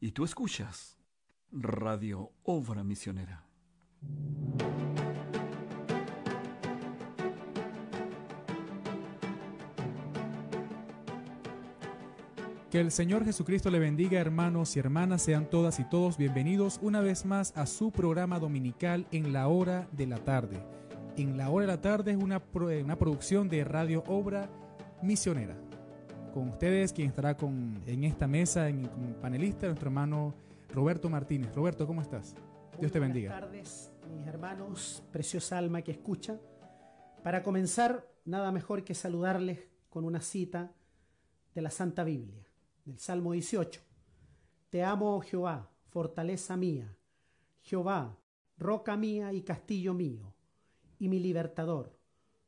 Y tú escuchas Radio Obra Misionera. Que el Señor Jesucristo le bendiga, hermanos y hermanas, sean todas y todos bienvenidos una vez más a su programa dominical en la hora de la tarde. En la hora de la tarde es una, una producción de Radio Obra Misionera. Con ustedes, quien estará con, en esta mesa, en, como panelista, nuestro hermano Roberto Martínez. Roberto, ¿cómo estás? Dios te bendiga. Buenas tardes, mis hermanos, preciosa alma que escucha. Para comenzar, nada mejor que saludarles con una cita de la Santa Biblia del Salmo 18. Te amo, oh Jehová, fortaleza mía, Jehová, roca mía y castillo mío, y mi libertador,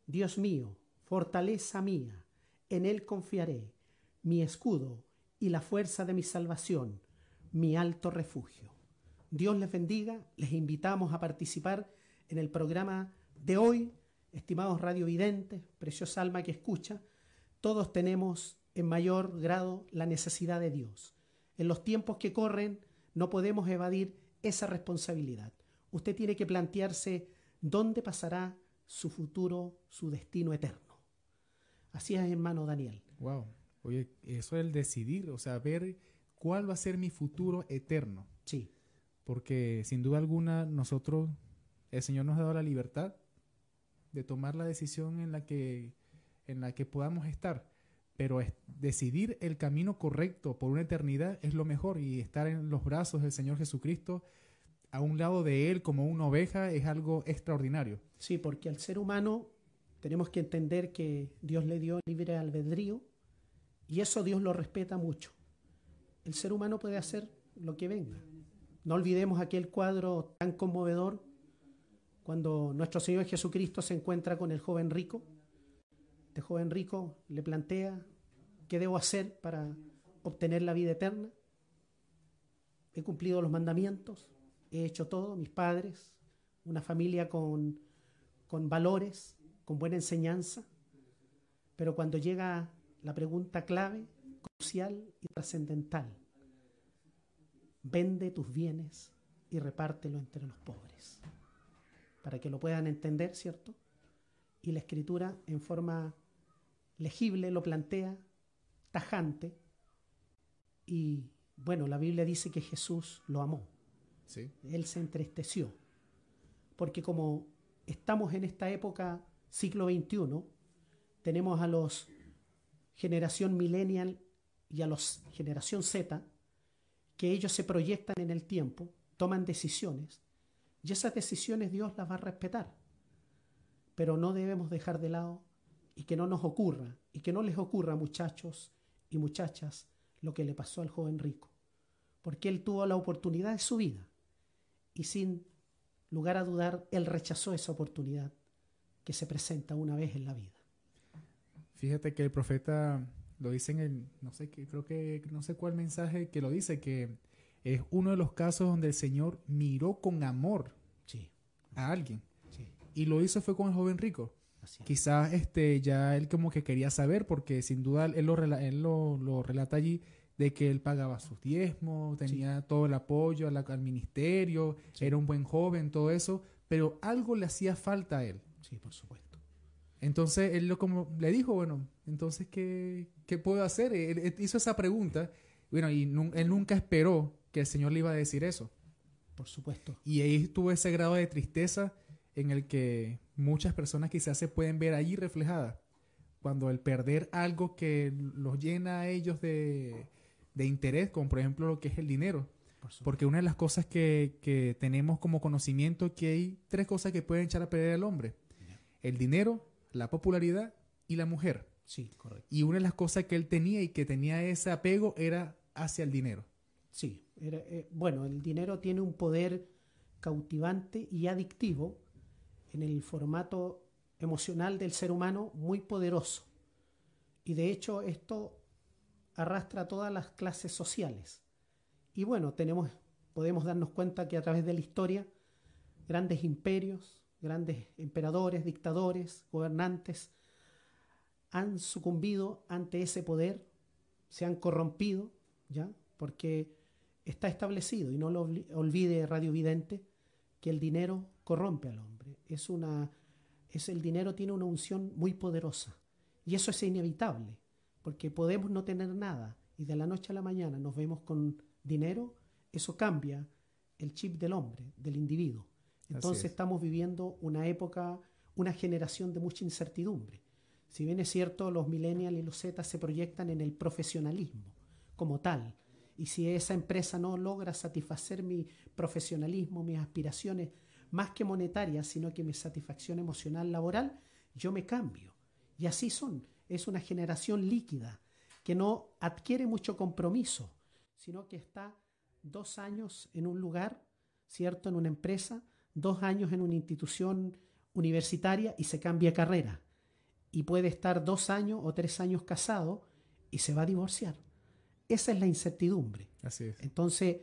Dios mío, fortaleza mía, en él confiaré, mi escudo y la fuerza de mi salvación, mi alto refugio. Dios les bendiga, les invitamos a participar en el programa de hoy, estimados radiovidentes, preciosa alma que escucha, todos tenemos en mayor grado la necesidad de Dios. En los tiempos que corren no podemos evadir esa responsabilidad. Usted tiene que plantearse dónde pasará su futuro, su destino eterno. Así es, hermano Daniel. Wow. Oye, eso es el decidir, o sea, ver cuál va a ser mi futuro eterno. Sí. Porque sin duda alguna nosotros, el Señor nos ha dado la libertad de tomar la decisión en la que, en la que podamos estar pero decidir el camino correcto por una eternidad es lo mejor y estar en los brazos del Señor Jesucristo a un lado de Él como una oveja es algo extraordinario. Sí, porque al ser humano tenemos que entender que Dios le dio libre albedrío y eso Dios lo respeta mucho. El ser humano puede hacer lo que venga. No olvidemos aquel cuadro tan conmovedor cuando nuestro Señor Jesucristo se encuentra con el joven rico. Este joven rico le plantea ¿Qué debo hacer para obtener la vida eterna? He cumplido los mandamientos, he hecho todo, mis padres, una familia con, con valores, con buena enseñanza, pero cuando llega la pregunta clave, crucial y trascendental, vende tus bienes y repártelo entre los pobres, para que lo puedan entender, ¿cierto? Y la escritura en forma legible lo plantea tajante y bueno, la Biblia dice que Jesús lo amó. Sí. Él se entristeció. Porque como estamos en esta época, siglo XXI, tenemos a los generación millennial y a los generación Z, que ellos se proyectan en el tiempo, toman decisiones, y esas decisiones Dios las va a respetar. Pero no debemos dejar de lado y que no nos ocurra, y que no les ocurra, muchachos, y muchachas lo que le pasó al joven rico, porque él tuvo la oportunidad de su vida y sin lugar a dudar, él rechazó esa oportunidad que se presenta una vez en la vida. Fíjate que el profeta lo dice en el, no sé, creo que no sé cuál mensaje que lo dice, que es uno de los casos donde el Señor miró con amor sí. a alguien. Sí. Y lo hizo fue con el joven rico. Quizás este, ya él como que quería saber, porque sin duda él lo, él lo, relata allí, de que él pagaba sus diezmos, tenía todo el apoyo al ministerio, era un buen joven, todo eso, pero algo le hacía falta a él. Sí, por supuesto. Entonces él lo como le dijo, bueno, entonces ¿qué, qué puedo hacer? Él, hizo esa pregunta, bueno, y él nunca esperó que el Señor le iba a decir eso. Por supuesto. Y ahí tuvo ese grado de tristeza en el que muchas personas quizás se pueden ver allí reflejadas. Cuando el perder algo que los llena a ellos de, interés, como por ejemplo lo que es el dinero. Porque una de las cosas que, tenemos como conocimiento es que hay tres cosas que pueden echar a perder al hombre. El dinero, la popularidad y la mujer. Sí, correcto. Y una de las cosas que él tenía y que tenía ese apego era hacia el dinero. Sí, eh, bueno, el dinero tiene un poder cautivante y adictivo en el formato emocional del ser humano muy poderoso. Y de hecho esto arrastra a todas las clases sociales. Y bueno, tenemos, podemos darnos cuenta que a través de la historia, grandes imperios, grandes emperadores, dictadores, gobernantes, han sucumbido ante ese poder, se han corrompido, ¿ya? Porque está establecido, y no lo olvide Radio Vidente, que el dinero corrompe al hombre. Es una, es el dinero tiene una unción muy poderosa. Y eso es inevitable, porque podemos no tener nada y de la noche a la mañana nos vemos con dinero, eso cambia el chip del hombre, del individuo. Entonces estamos viviendo una época, una generación de mucha incertidumbre. Si bien es cierto, los millennials y los Z se proyectan en el profesionalismo como tal, y si esa empresa no logra satisfacer mi profesionalismo, mis aspiraciones, más que monetarias, sino que mi satisfacción emocional laboral, yo me cambio. Y así son. Es una generación líquida que no adquiere mucho compromiso, sino que está dos años en un lugar, ¿cierto? En una empresa, dos años en una institución universitaria y se cambia carrera. Y puede estar dos años o tres años casado y se va a divorciar. Esa es la incertidumbre. Así es. Entonces,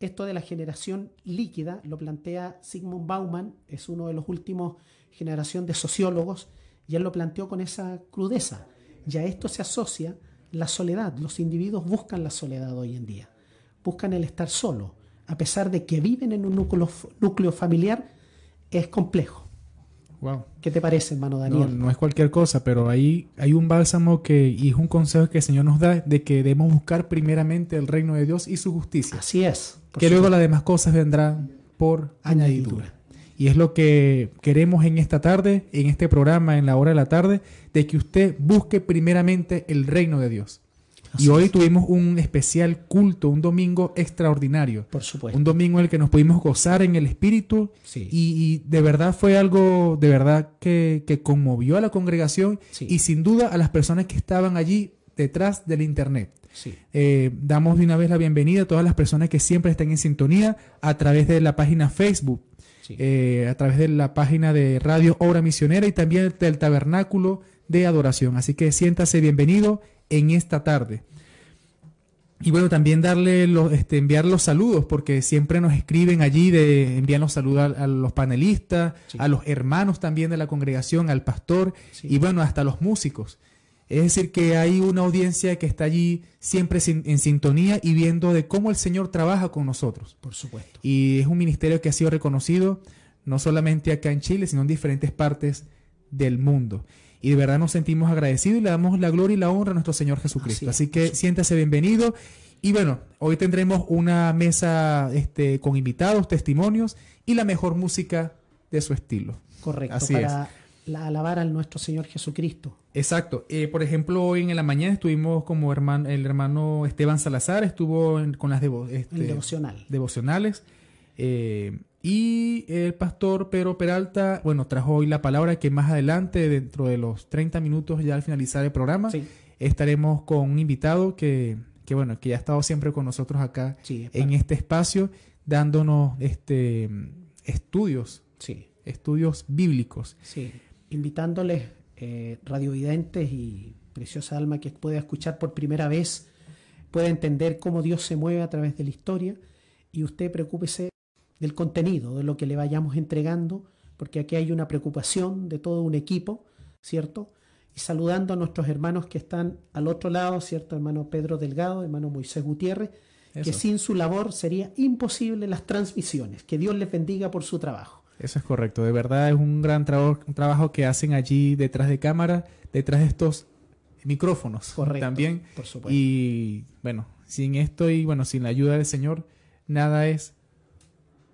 esto de la generación líquida lo plantea Sigmund Bauman, es uno de los últimos generación de sociólogos, y él lo planteó con esa crudeza. Ya esto se asocia la soledad. Los individuos buscan la soledad hoy en día, buscan el estar solo, a pesar de que viven en un núcleo, núcleo familiar, es complejo. Wow. ¿Qué te parece, hermano Daniel? No, es cualquier cosa, pero ahí hay un bálsamo que, y es un consejo que el Señor nos da de que debemos buscar primeramente el reino de Dios y su justicia. Así es. Que luego las demás cosas vendrán por añadidura. Y es lo que queremos en esta tarde, en este programa, en la hora de la tarde, de que usted busque primeramente el reino de Dios. Y hoy tuvimos un especial culto, un domingo extraordinario. Por supuesto. Un domingo en el que nos pudimos gozar en el espíritu. Y, de verdad fue algo, de verdad, que, conmovió a la congregación y sin duda a las personas que estaban allí detrás del Internet. Eh, damos de una vez la bienvenida a todas las personas que siempre están en sintonía a través de la página Facebook eh, a través de la página de Radio Obra Misionera y también del Tabernáculo de Adoración. Así que siéntase bienvenido en esta tarde. Y bueno, también darle los, este, enviar los saludos, porque siempre nos escriben allí, de envían los saludos a, los panelistas, a los hermanos también de la congregación, al pastor y bueno, hasta los músicos. Es decir, que hay una audiencia que está allí siempre en sintonía y viendo de cómo el Señor trabaja con nosotros. Por supuesto. Y es un ministerio que ha sido reconocido no solamente acá en Chile, sino en diferentes partes del mundo. Y de verdad nos sentimos agradecidos y le damos la gloria y la honra a nuestro Señor Jesucristo. Así, que siéntase bienvenido. Y bueno, hoy tendremos una mesa este, con invitados, testimonios y la mejor música de su estilo. Correcto. Así para la alabar al nuestro Señor Jesucristo. Exacto. Eh, por ejemplo, hoy en la mañana estuvimos como hermano, el hermano Esteban Salazar, estuvo con las este, devocional. devocionales. Eh, y el pastor Pedro Peralta, bueno, trajo hoy la palabra que más adelante, dentro de los 30 minutos ya al finalizar el programa, estaremos con un invitado que, que, bueno, que ya ha estado siempre con nosotros acá en este espacio, dándonos este estudios, estudios bíblicos. Sí, invitándoles eh, radiovidentes y preciosa alma que pueda escuchar por primera vez, pueda entender cómo Dios se mueve a través de la historia. Y usted preocúpese del contenido, de lo que le vayamos entregando, porque aquí hay una preocupación de todo un equipo, ¿cierto? Y saludando a nuestros hermanos que están al otro lado, ¿cierto? Hermano Pedro Delgado, hermano Moisés Gutiérrez, que sin su labor sería imposible las transmisiones. Que Dios les bendiga por su trabajo. Eso es correcto. De verdad es un gran trabajo que hacen allí detrás de cámara, detrás de estos micrófonos correcto, también. Por supuesto. Y bueno, sin esto y bueno, sin la ayuda del Señor, nada es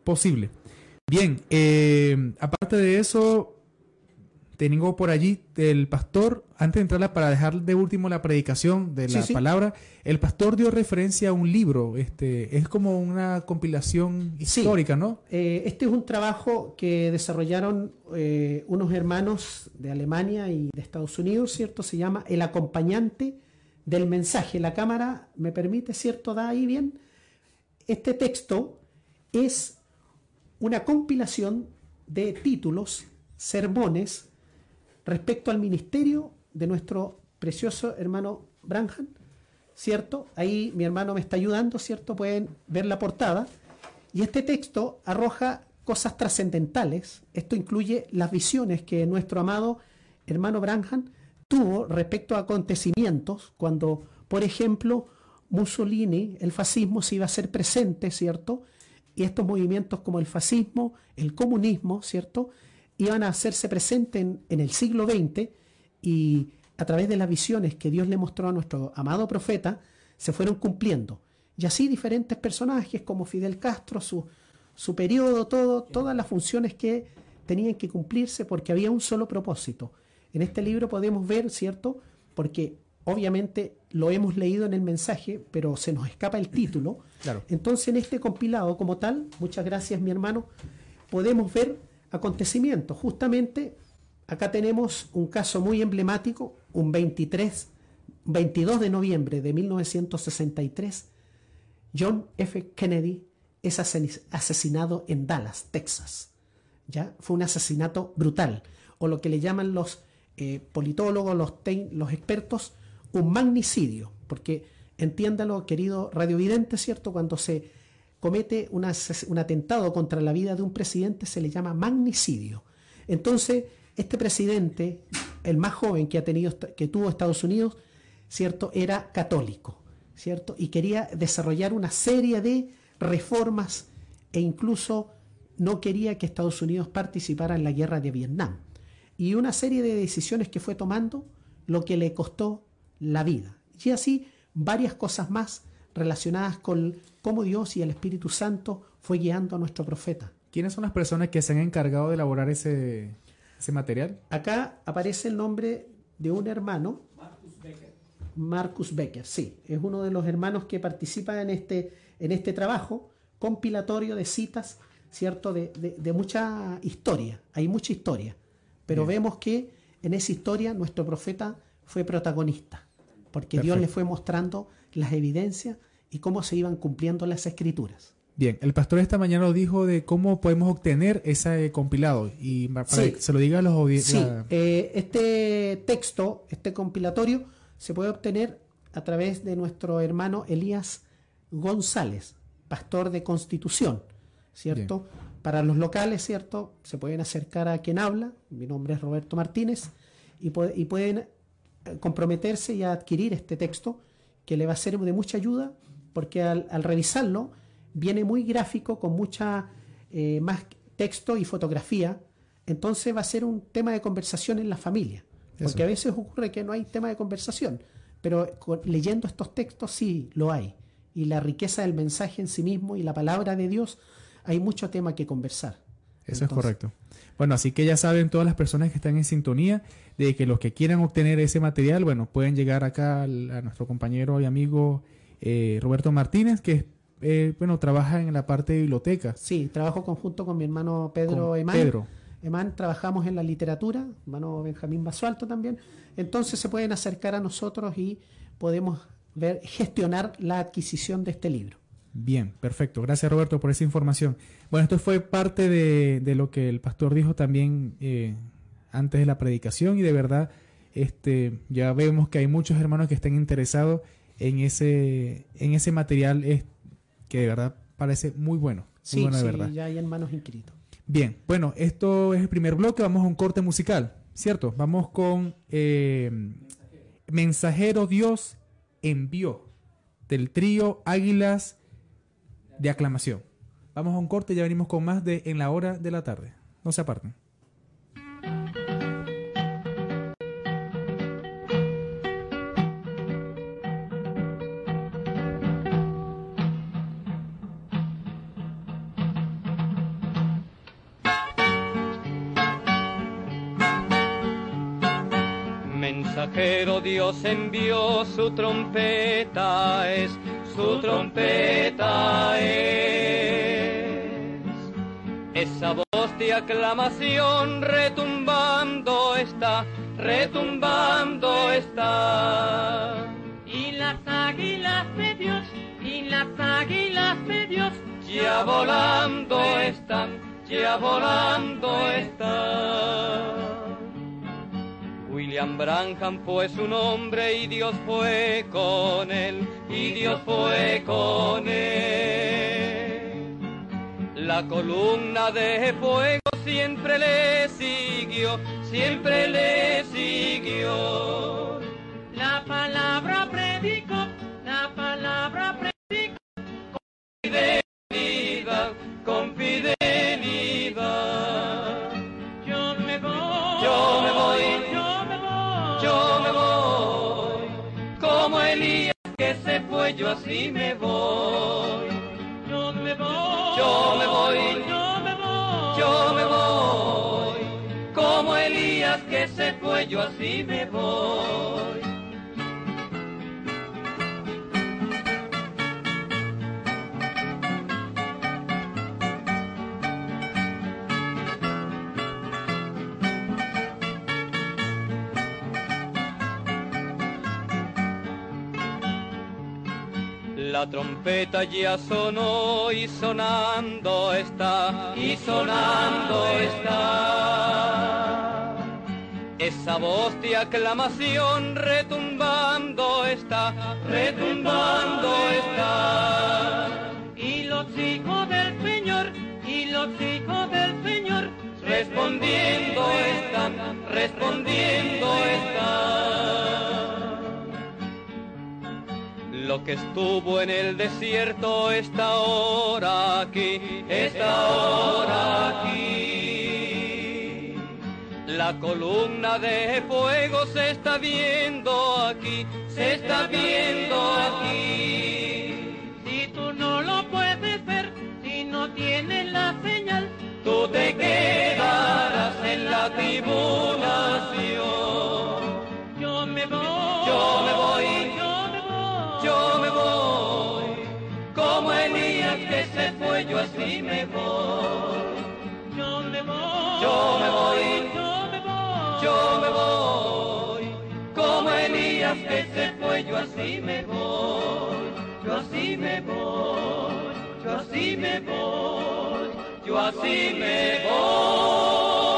posible. Bien, eh, aparte de eso, tengo por allí el pastor, antes de entrar para dejar de último la predicación de la palabra, el pastor dio referencia a un libro, este, es como una compilación histórica, ¿no? Eh, este es un trabajo que desarrollaron eh, unos hermanos de Alemania y de Estados Unidos, ¿cierto? Se llama El acompañante del mensaje. La cámara me permite, ¿cierto? Da ahí bien. Este texto es una compilación de títulos, sermones, respecto al ministerio de nuestro precioso hermano Branham, ¿cierto? Ahí mi hermano me está ayudando, ¿cierto? Pueden ver la portada. Y este texto arroja cosas trascendentales. Esto incluye las visiones que nuestro amado hermano Branham tuvo respecto a acontecimientos cuando, por ejemplo, Mussolini, el fascismo se iba a hacer presente, ¿cierto? Y estos movimientos como el fascismo, el comunismo, ¿cierto? Iban a hacerse presentes en, el siglo XX y a través de las visiones que Dios le mostró a nuestro amado profeta, se fueron cumpliendo. Y así diferentes personajes como Fidel Castro, su, su periodo, todo, todas las funciones que tenían que cumplirse porque había un solo propósito. En este libro podemos ver, ¿cierto? Porque obviamente lo hemos leído en el mensaje, pero se nos escapa el título. Claro. Entonces en este compilado como tal, muchas gracias mi hermano, podemos ver acontecimientos. Justamente acá tenemos un caso muy emblemático, un 23, 22 de noviembre de 1963, John F. Kennedy es asesinado en Dallas, Texas. ¿Ya? Fue un asesinato brutal, o lo que le llaman los eh, politólogos, los, los expertos, un magnicidio, porque entiéndalo, querido radiovidente, ¿cierto? Cuando se comete un atentado contra la vida de un presidente se le llama magnicidio. Entonces, este presidente, el más joven que ha tenido, que tuvo Estados Unidos, ¿cierto? Era católico, ¿cierto? Y quería desarrollar una serie de reformas e incluso no quería que Estados Unidos participara en la guerra de Vietnam. Y una serie de decisiones que fue tomando, lo que le costó la vida. Y así varias cosas más relacionadas con cómo Dios y el Espíritu Santo fue guiando a nuestro profeta. ¿Quiénes son las personas que se han encargado de elaborar ese, ese material? Acá aparece el nombre de un hermano. Marcus Becker. Marcus Becker, sí. Es uno de los hermanos que participa en este, en este trabajo compilatorio de citas, ¿cierto? De, de, mucha historia. Hay mucha historia. Pero vemos que en esa historia nuestro profeta fue protagonista. Porque Dios le fue mostrando las evidencias y cómo se iban cumpliendo las escrituras. Bien, el pastor esta mañana nos dijo de cómo podemos obtener ese compilado y para que se lo diga a los audiencias. Sí, eh, este texto, este compilatorio, se puede obtener a través de nuestro hermano Elías González, pastor de Constitución, ¿cierto? Para los locales, ¿cierto? Se pueden acercar a quien habla, mi nombre es Roberto Martínez, y, y pueden comprometerse y adquirir este texto que le va a ser de mucha ayuda porque al, al revisarlo viene muy gráfico, con mucha eh, más texto y fotografía, entonces va a ser un tema de conversación en la familia. Porque a veces ocurre que no hay tema de conversación, pero leyendo estos textos sí lo hay. Y la riqueza del mensaje en sí mismo y la palabra de Dios, hay mucho tema que conversar. Eso es correcto. Bueno, así que ya saben todas las personas que están en sintonía de que los que quieran obtener ese material, bueno, pueden llegar acá a nuestro compañero y amigo eh, Roberto Martínez, que eh, bueno, trabaja en la parte de biblioteca. Sí, trabajo conjunto con mi hermano Pedro Emán. Pedro. Emán trabajamos en la literatura, hermano Benjamín Basualto también. Entonces se pueden acercar a nosotros y podemos ver, gestionar la adquisición de este libro. Bien, perfecto. Gracias Roberto por esa información. Bueno, esto fue parte de, lo que el pastor dijo también eh, antes de la predicación y de verdad este, ya vemos que hay muchos hermanos que están interesados en ese, en ese material que de verdad parece muy bueno. sí, de verdad. ya hay hermanos inscritos. Bien, bueno, esto es el primer bloque, vamos a un corte musical, ¿cierto? Vamos con eh, Mensajero Dios envió del trío Águilas de Aclamación. Vamos a un corte y ya venimos con más de En la hora de la tarde. No se aparten. Pero Dios envió su trompeta, es su trompeta es. Esa voz de aclamación retumbando está, retumbando está. Y las águilas de Dios, y las águilas de Dios, ya volando están, ya volando están. William Branham fue su nombre y Dios fue con él, y Dios fue con él. La columna de fuego siempre le siguió, siempre le siguió. La palabra predicó, la palabra predicó con fidelidad, con fidelidad. Fue, yo así me voy. Yo me voy. Yo me voy. Yo me voy. Yo me voy. Como Elías que se fue, yo así me voy. La trompeta ya sonó y sonando está, y sonando está. Esa voz de aclamación retumbando está, retumbando está. Y los hijos del Señor, y los hijos del Señor, Respondiendo están, respondiendo están. Lo que estuvo en el desierto está ahora aquí, está ahora aquí. La columna de fuego se está viendo aquí, se está viendo aquí. Si tú no lo puedes ver, si no tienes la señal, Tú te quedarás en la tribulación. Así me voy. Yo me voy. Yo me voy. Yo me voy. Yo me voy, como Elías que se fue, yo así me voy. Yo así me voy, yo así me voy, yo así me voy.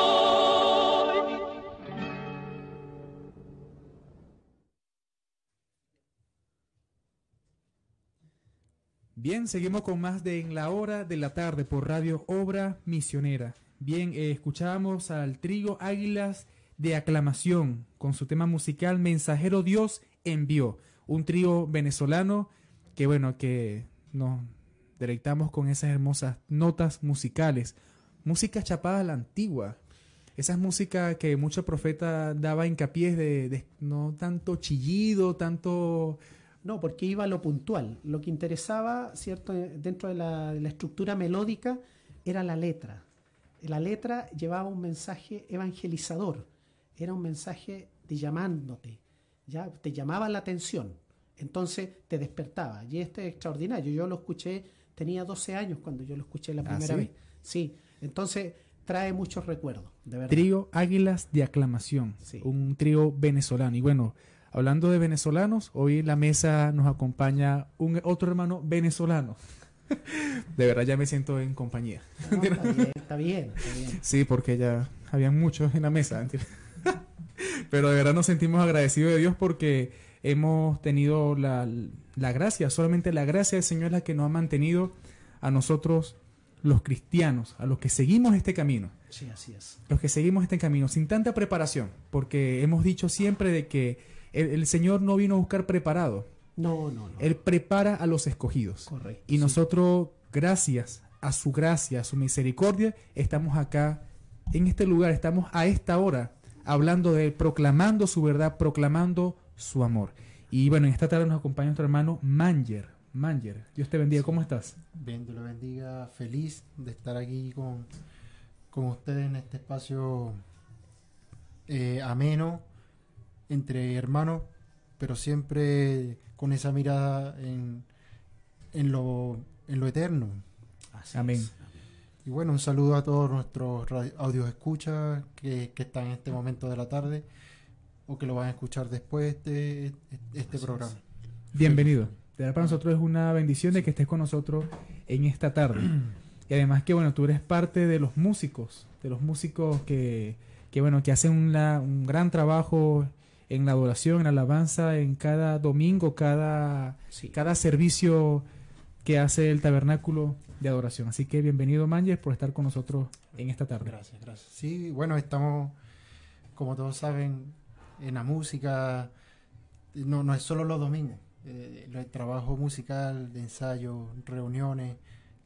Bien, seguimos con más de En la Hora de la Tarde por Radio Obra Misionera. Bien, eh, escuchábamos al trío Águilas de Aclamación con su tema musical Mensajero Dios envió. Un trío venezolano que, bueno, que nos deleitamos con esas hermosas notas musicales. Música chapada a la antigua. Esas músicas que muchos profetas daba hincapié de no tanto chillido, tanto No, porque iba a lo puntual. Lo que interesaba, ¿cierto? Dentro de la, de la estructura melódica era la letra. La letra llevaba un mensaje evangelizador. Era un mensaje de llamándote. ¿ya? Te llamaba la atención. Entonces te despertaba. Y este es extraordinario. Yo lo escuché, tenía 12 años cuando yo lo escuché la ¿Ah, primera sí? vez. Sí. Entonces trae muchos recuerdos, de verdad. Trío Águilas de Aclamación, Sí. un trío venezolano. Y bueno, hablando de venezolanos, hoy en la mesa nos acompaña un otro hermano venezolano. de verdad ya me siento en compañía. No, está bien, está bien, está bien. Sí, porque ya habían muchos en la mesa. Pero de verdad nos sentimos agradecidos de Dios porque hemos tenido la, la gracia, solamente la gracia del Señor es la que nos ha mantenido a nosotros los cristianos, a los que seguimos este camino. Sí, así es. los que seguimos este camino sin tanta preparación, porque hemos dicho siempre de que el, el Señor no vino a buscar preparado, No, no, no. Él prepara a los escogidos. Correcto. Y sí. nosotros, gracias a su gracia, a su misericordia, estamos acá, en este lugar, estamos a esta hora, hablando de Él, proclamando su verdad, proclamando su amor. Y bueno, en esta tarde nos acompaña nuestro hermano Manger. Manger, Dios te bendiga, ¿cómo estás? Bien, Dios lo bendiga. Feliz de estar aquí con, con ustedes en este espacio eh, ameno entre hermanos, pero siempre con esa mirada en, en, lo, en lo eterno. Así Amén. es. Y bueno, un saludo a todos nuestros audios escuchas que, que están en este momento de la tarde o que lo van a escuchar después de este Así programa. Bienvenido. De verdad para nosotros es una bendición de que estés con nosotros en esta tarde. Y además que bueno, tú eres parte de los músicos, de los músicos que, que bueno, que hacen una- un gran trabajo en la adoración, en la alabanza, en cada domingo, cada, Sí. cada servicio que hace el tabernáculo de adoración. Así que bienvenido Manger por estar con nosotros en esta tarde. Gracias, gracias. Sí, bueno, estamos, como todos saben, en la música, no, no es solo los domingos, eh, el trabajo musical, de ensayo, reuniones,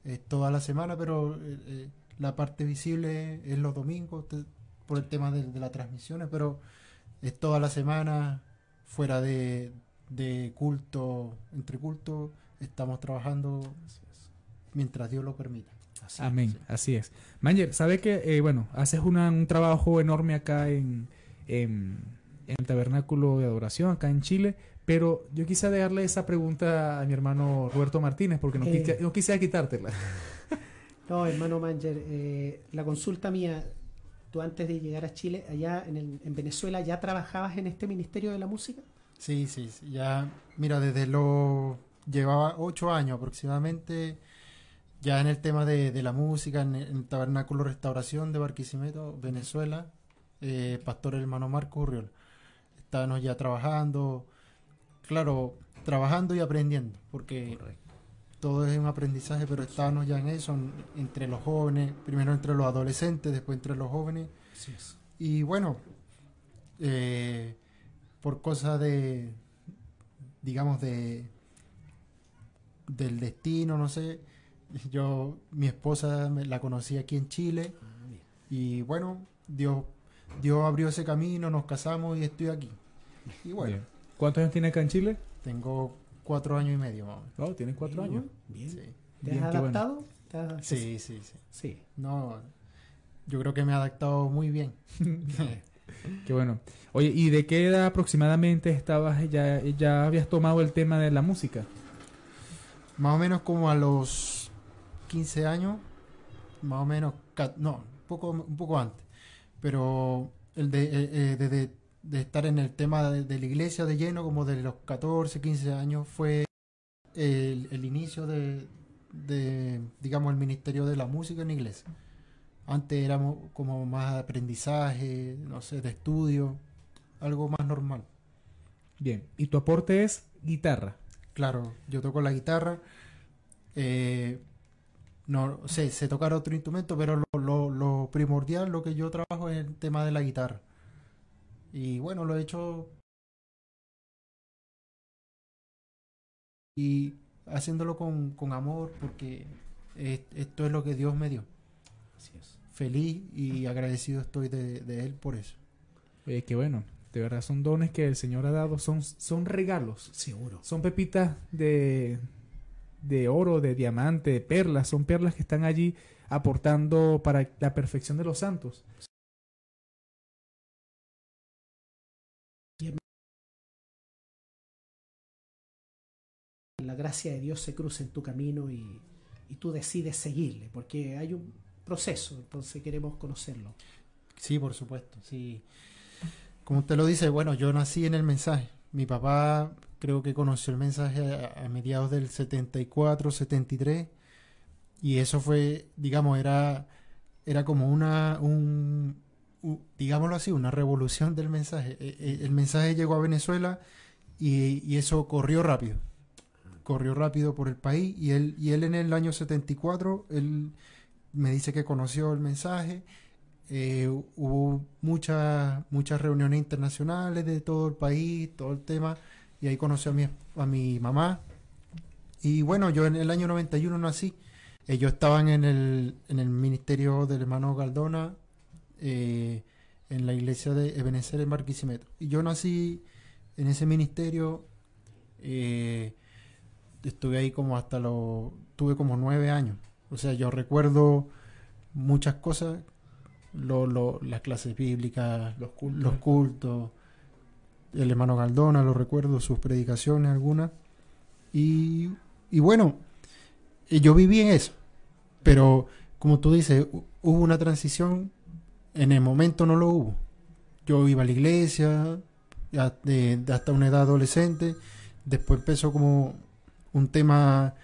es toda la semana, pero eh, eh, la parte visible es los domingos te- por el tema de, de las transmisiones, pero es toda la semana fuera de, de culto, entre culto, estamos trabajando mientras Dios lo permita. Así Amén, así es. Manger, ¿sabe que, eh, bueno, haces una- un trabajo enorme acá en, en, en el Tabernáculo de Adoración, acá en Chile, pero yo quise dejarle esa pregunta a mi hermano Roberto Martínez, porque no, Eh. quise, no quisiera quitártela. No, hermano Manger, eh, la consulta mía, tú antes de llegar a Chile, allá en, el- en Venezuela, ¿ya trabajabas en este Ministerio de la Música? Sí, sí, sí, ya, mira, desde los, llevaba ocho años aproximadamente, ya en el tema de, de la música, en el, en el Tabernáculo Restauración de Barquisimeto, Venezuela, eh, Pastor hermano Marco Urriol. Estábamos ya trabajando, claro, trabajando y aprendiendo, porque todo es un aprendizaje, pero estábamos ya en eso, en- entre los jóvenes, primero entre los adolescentes, después entre los jóvenes. Así es. Y bueno, eh, por cosa de, digamos, de del destino, no sé, yo, mi esposa me- la conocí aquí en Chile y bueno, Dios, Dios abrió ese camino, nos casamos y estoy aquí. Y bueno, Bien. ¿Cuántos años tiene acá en Chile? tengo cuatro años y medio más o menos. Oh, tiene cuatro años. Bien. Sí, ¿Te Bien, has bueno. adaptado? ¿Te has- sí, sí, sí. Sí. No, yo creo que me he adaptado muy bien. Qué bueno. Oye, ¿y de qué edad aproximadamente estabas, ya, ya habías tomado el tema de la música? Más o menos como a los 15 años, más o menos, no, un poco, un poco antes, pero el de, eh, eh, de, de- estar en el tema de, de la iglesia de lleno, como de los 14, 15 años, fue el, el inicio de, de, digamos, el ministerio de la música en la iglesia. Antes éramos como más aprendizaje, no sé, de estudio, algo más normal. Bien. ¿Y tu aporte es guitarra? Claro, yo toco la guitarra. eh, no sé, sé tocar otro instrumento, pero lo, lo- lo primordial, lo que yo trabajo es el tema de la guitarra. Y bueno, lo he hecho. Y haciéndolo con, con amor, porque es- esto es lo que Dios me dio. Así es. Feliz y agradecido estoy de, de Él por eso. Oye, qué bueno. De verdad son dones que el Señor ha dado, son, son regalos. Seguro. Son pepitas de, de oro, de diamante, de perlas. Son perlas que están allí aportando para la perfección de los santos. La gracia de Dios se cruza en tu camino y, tú decides seguirle, porque hay un proceso, entonces queremos conocerlo. Sí, por supuesto, sí. Como usted lo dice, bueno, yo nací en el mensaje. Mi papá creo que conoció el mensaje a, mediados del 74, 73 y eso fue, digamos, era era como una un, digámoslo así, una revolución del mensaje. E- e- El mensaje llegó a Venezuela y, y eso corrió rápido. Corrió rápido por el país y él y él en el año 74 él me dice que conoció el mensaje eh, hubo muchas muchas reuniones internacionales de todo el país, todo el tema, y ahí conocí a mi, a mi mamá. Y bueno, yo en el año 91 nací. Ellos estaban en el, en el ministerio del hermano Galdona, eh, en la iglesia de Ebenezer en Barquisimeto. Y yo nací en ese ministerio, eh, estuve ahí como hasta los, tuve como nueve años. O sea, yo recuerdo muchas cosas lo- lo- las clases bíblicas, Los cultos. los cultos, el hermano Galdona, lo recuerdo, sus predicaciones algunas. Y, y bueno, eh, yo viví en eso. Pero como tú dices, hu- hubo una transición, en el momento no lo hubo. Yo iba a la iglesia hasta una edad adolescente, después empezó como un tema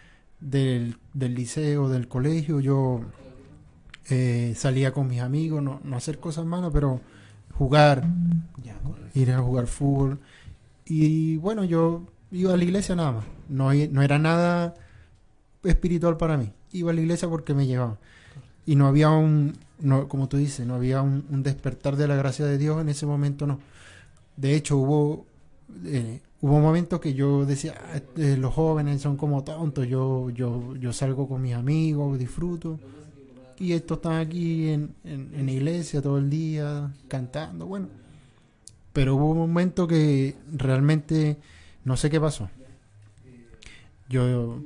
del, del liceo, del colegio, yo eh, salía con mis amigos, no, no hacer cosas malas, pero jugar, ir a jugar fútbol. Y bueno, yo iba a la iglesia nada más. No, no era nada espiritual para mí. Iba a la iglesia porque me llevaban. Y no había un, no, como tú dices, no había un, un despertar de la gracia de Dios en ese momento, no. De hecho, hubo, eh, hubo momentos que yo decía, "Ah, eh, los jóvenes son como tontos, yo, yo, yo salgo con mis amigos, disfruto. Y estos están aquí en, en, en la iglesia todo el día, cantando, bueno. Pero hubo un momento que realmente no sé qué pasó. Yo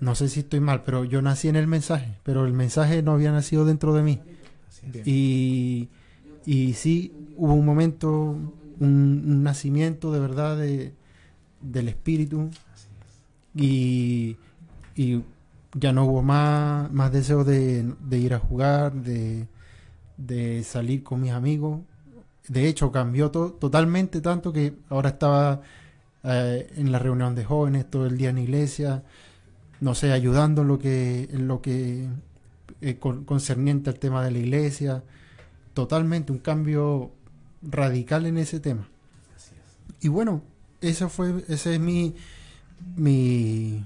no sé si estoy mal, pero yo nací en el mensaje, pero el mensaje no había nacido dentro de mí. Y, y sí, hubo un momento, un, un nacimiento de verdad de, del espíritu y, y ya no hubo más, más deseo de, de ir a jugar, de, de salir con mis amigos. De hecho, cambió to- totalmente tanto que ahora estaba eh, en la reunión de jóvenes todo el día en la iglesia, no sé, ayudando en lo que, en lo que eh, con- concerniente al tema de la iglesia. Totalmente un cambio radical en ese tema. Y bueno, eso fue, ese es mi, mi,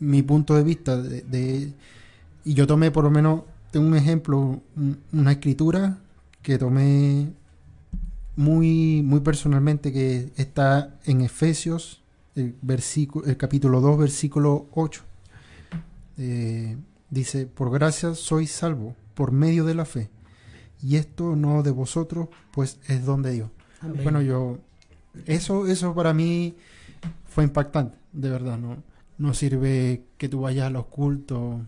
mi punto de vista. De, y yo tomé por lo menos, tengo un ejemplo, un- una escritura que tomé muy, muy personalmente que está en Efesios, el, versículo, el capítulo 2, versículo 8. Eh, dice, por gracia sois salvo por medio de la fe. Y esto no de vosotros, pues es don de Dios. Amén. Bueno, yo, eso, eso para mí fue impactante, de verdad, ¿no? No sirve que tú vayas a los cultos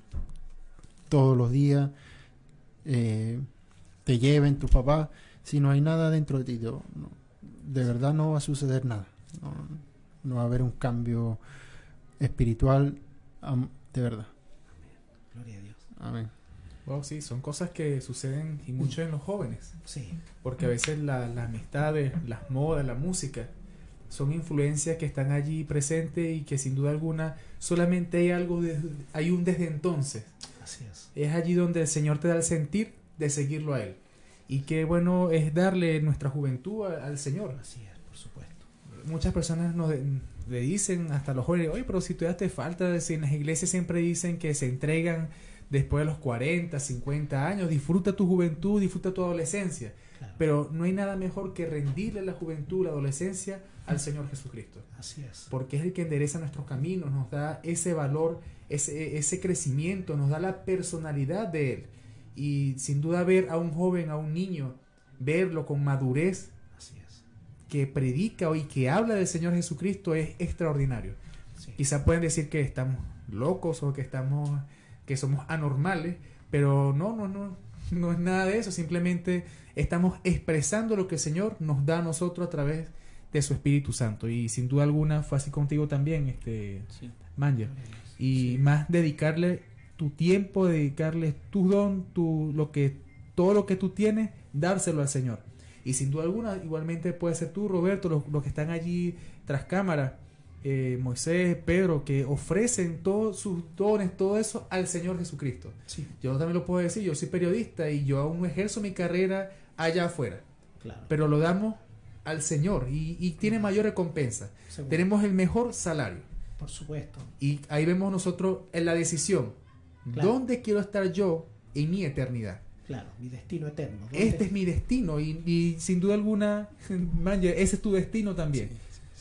todos los días, eh, te lleven tus papás, si no hay nada dentro de ti, yo- no, de verdad no va a suceder nada. No, no va a haber un cambio espiritual, de verdad. Gloria a Dios. Amén. Wow, sí, son cosas que suceden y mucho en los jóvenes. Sí, Porque a veces la- las amistades, las modas, la música, son influencias que están allí presentes y que sin duda alguna solamente hay algo, de- hay un desde entonces. así es. Es allí donde el Señor te da el sentir de seguirlo a Él. Y qué bueno es darle nuestra juventud a- al Señor. Así es, por supuesto. Muchas personas nos le dicen hasta los jóvenes, oye, pero si todavía te falta, si en las iglesias siempre dicen que se entregan después de los 40, 50 años, disfruta tu juventud, disfruta tu adolescencia. Claro. Pero no hay nada mejor que rendirle la juventud, la adolescencia al Señor Jesucristo. Así es. Porque es el que endereza nuestros caminos, nos da ese valor, ese, ese crecimiento, nos da la personalidad de Él. Y sin duda ver a un joven, a un niño, verlo con madurez, Así es. que predica y que habla del Señor Jesucristo es extraordinario. Sí. Quizá pueden decir que estamos locos o que estamos que somos anormales, pero no, no, no, no es nada de eso, simplemente estamos expresando lo que el Señor nos da a nosotros a través de su Espíritu Santo y sin duda alguna fue así contigo también, este Sí. Manja. Y más dedicarle tu tiempo, dedicarle tu don, tu lo que todo lo que tú tienes, dárselo al Señor. Y sin duda alguna, igualmente puede ser tú, Roberto, los, los que están allí tras cámara, eh, Moisés, Pedro, que ofrecen todos sus dones, todo eso al Señor Jesucristo. Sí, Yo también lo puedo decir, yo soy periodista y yo aún ejerzo mi carrera allá afuera, claro. pero lo damos al Señor y, y tiene mayor recompensa. Seguro. Tenemos el mejor salario. Por supuesto. Y ahí vemos nosotros en la decisión. Claro. ¿Dónde quiero estar yo en mi eternidad? Claro, mi destino eterno. ¿Dónde- Este es mi destino y, y sin duda alguna, Manje, ese es tu destino también.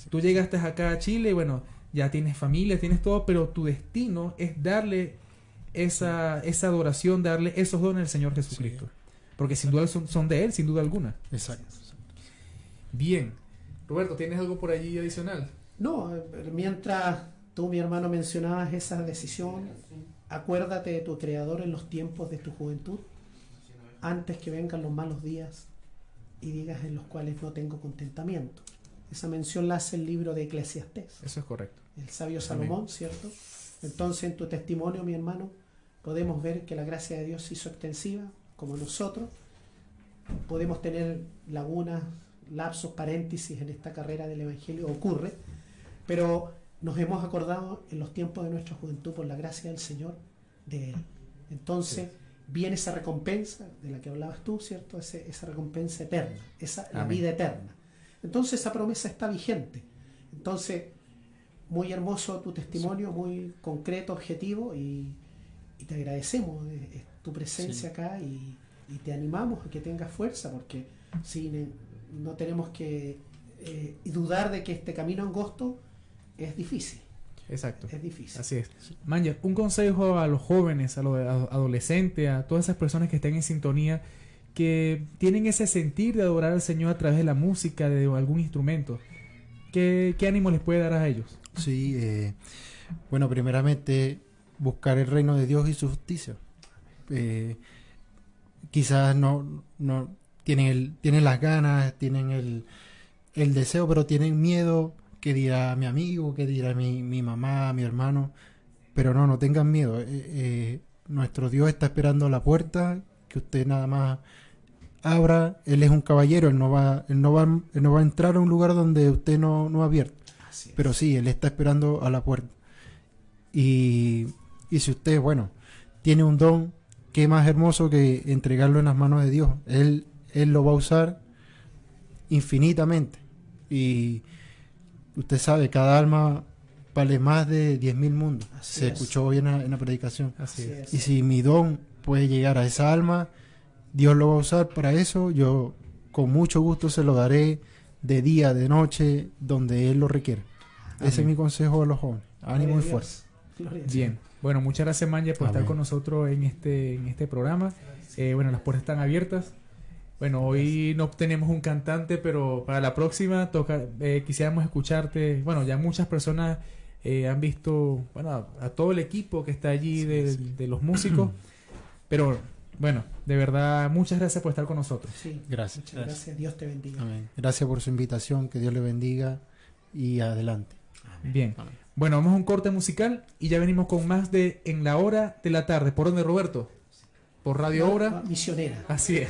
Tú llegaste acá a Chile y bueno, ya tienes familia, tienes todo, pero tu destino es darle esa, esa adoración, darle esos dones al Señor Jesucristo. Porque sin duda son, son de Él, sin duda alguna. Exacto. Bien. Roberto, ¿tienes algo por allí adicional? No, eh, mientras tú, mi hermano, mencionabas esa decisión, acuérdate de tu Creador en los tiempos de tu juventud, antes que vengan los malos días y digas en los cuales no tengo contentamiento. Esa mención la hace el libro de Eclesiastés, Eso es correcto. el sabio Salomón, ¿cierto? Entonces, en tu testimonio, mi hermano, podemos ver que la gracia de Dios se hizo extensiva, como nosotros. Podemos tener lagunas, lapsos, paréntesis en esta carrera del Evangelio, ocurre, pero nos hemos acordado en los tiempos de nuestra juventud por la gracia del Señor de Él. Entonces viene esa recompensa de la que hablabas tú, ¿cierto? Ese- esa recompensa eterna, esa, la vida eterna. Entonces esa promesa está vigente. Entonces, muy hermoso tu testimonio, muy concreto, objetivo y, y te agradecemos eh, eh, tu presencia acá y, y te animamos a que tengas fuerza porque si ne- no tenemos que eh, dudar de que este camino angosto es difícil, Exacto. es difícil. Así es. Manger, un consejo a los jóvenes, a los adolescentes, a todas esas personas que estén en sintonía, que tienen ese sentir de adorar al Señor a través de la música, de algún instrumento. ¿qué, qué ánimo les puede dar a ellos? Sí, eh, bueno, primeramente buscar el reino de Dios y su justicia. Eh, quizás no, no tienen, el, tienen las ganas, tienen el, el deseo, pero tienen miedo que dirá mi amigo, que dirá mi, mi mamá, mi hermano. Pero no, no tengan miedo. Eh, eh, nuestro Dios está esperando a la puerta, que usted nada más abra. Él es un caballero, él no va, él no va, él no va a entrar a un lugar donde usted no, no ha abierto. Pero sí, él está esperando a la puerta. Y, y si usted, bueno, tiene un don, qué más hermoso que entregarlo en las manos de Dios. Él, él lo va a usar infinitamente. Y usted sabe, cada alma vale más de 10.000 mundos. Así Se es. escuchó hoy en la, en la predicación. Así es. Y si mi don puede llegar a esa alma, Dios lo va a usar para eso. Yo con mucho gusto se lo daré de día, de noche, donde Él lo requiera. Ese es mi consejo a los jóvenes. Ánimo Gloria y fuerza. Bien. Bueno, muchas gracias, Manja, por estar con nosotros en este, en este programa. Eh, bueno, las puertas están abiertas. Bueno, hoy no tenemos un cantante, pero para la próxima toca, eh, quisiéramos escucharte. Bueno, ya muchas personas eh, han visto, bueno, a, a todo el equipo que está allí de, de los músicos. pero bueno, de verdad, muchas gracias por estar con nosotros. Sí. Gracias. Muchas gracias. Dios te bendiga. Amén. Gracias por su invitación. Que Dios le bendiga. Y adelante. Bien. Amén. Bueno, vamos a un corte musical y ya venimos con más de En la Hora de la Tarde. ¿Por dónde, Roberto? Por Radio Hora. Misionera. Así es.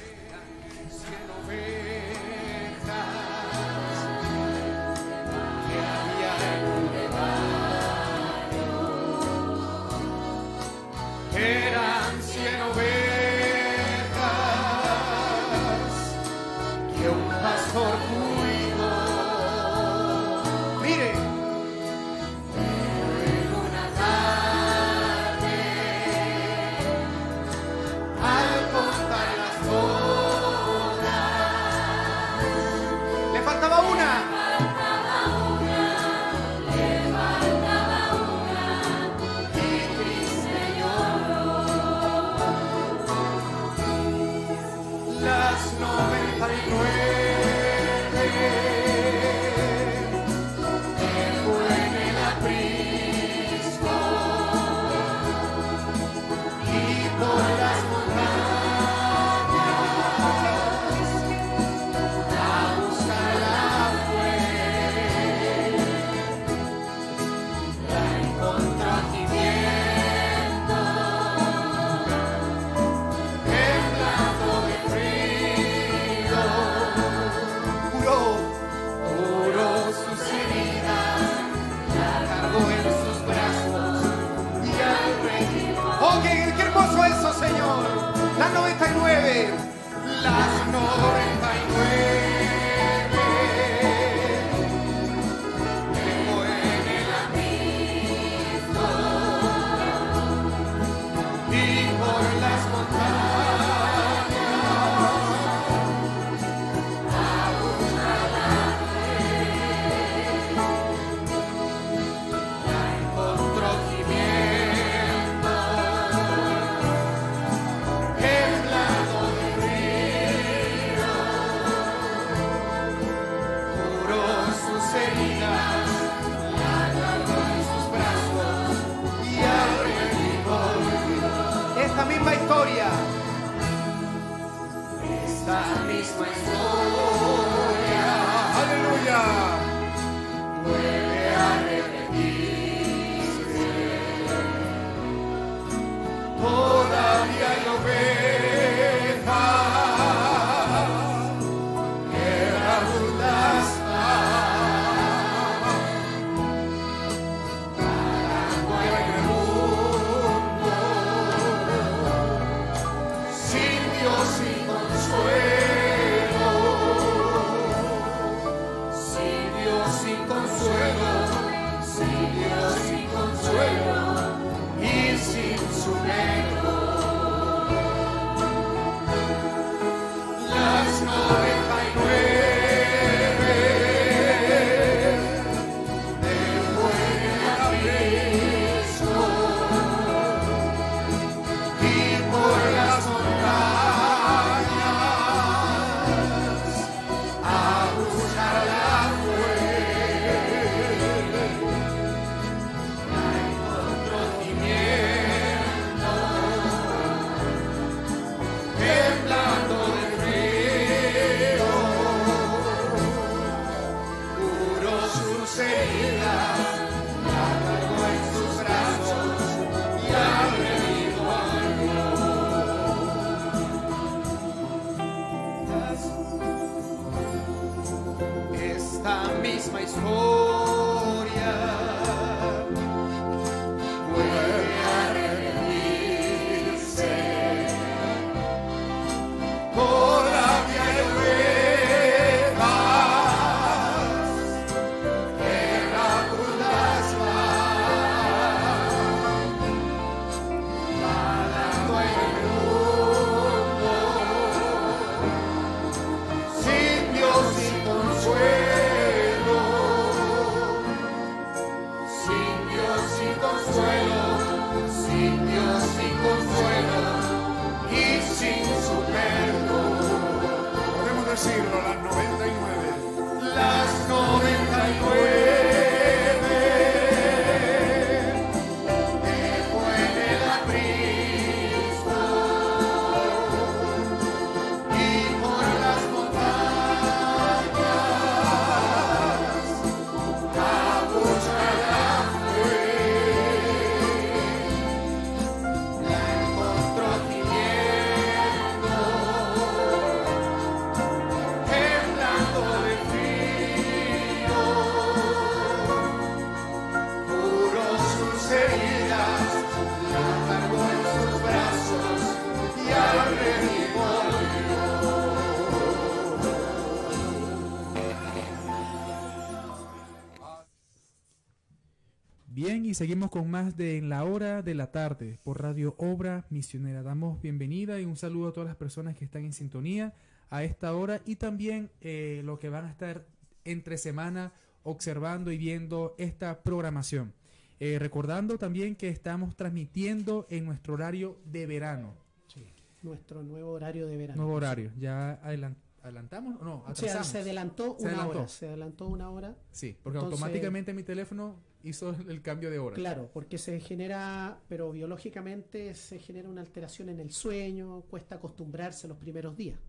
Y seguimos con más de En la Hora de la Tarde por Radio Obra Misionera. Damos bienvenida y un saludo a todas las personas que están en sintonía a esta hora y también eh, los que van a estar entre semana observando y viendo esta programación. Eh, recordando también que estamos transmitiendo en nuestro horario de verano. Sí, nuestro nuevo horario de verano. Nuevo horario. ¿Ya adelan- adelantamos o no? O sea, se adelantó Se una adelantó. hora. Se adelantó una hora. Sí, porque Entonces- automáticamente mi teléfono hizo el cambio de hora. Claro, porque se genera, pero biológicamente se genera una alteración en el sueño, cuesta acostumbrarse los primeros días.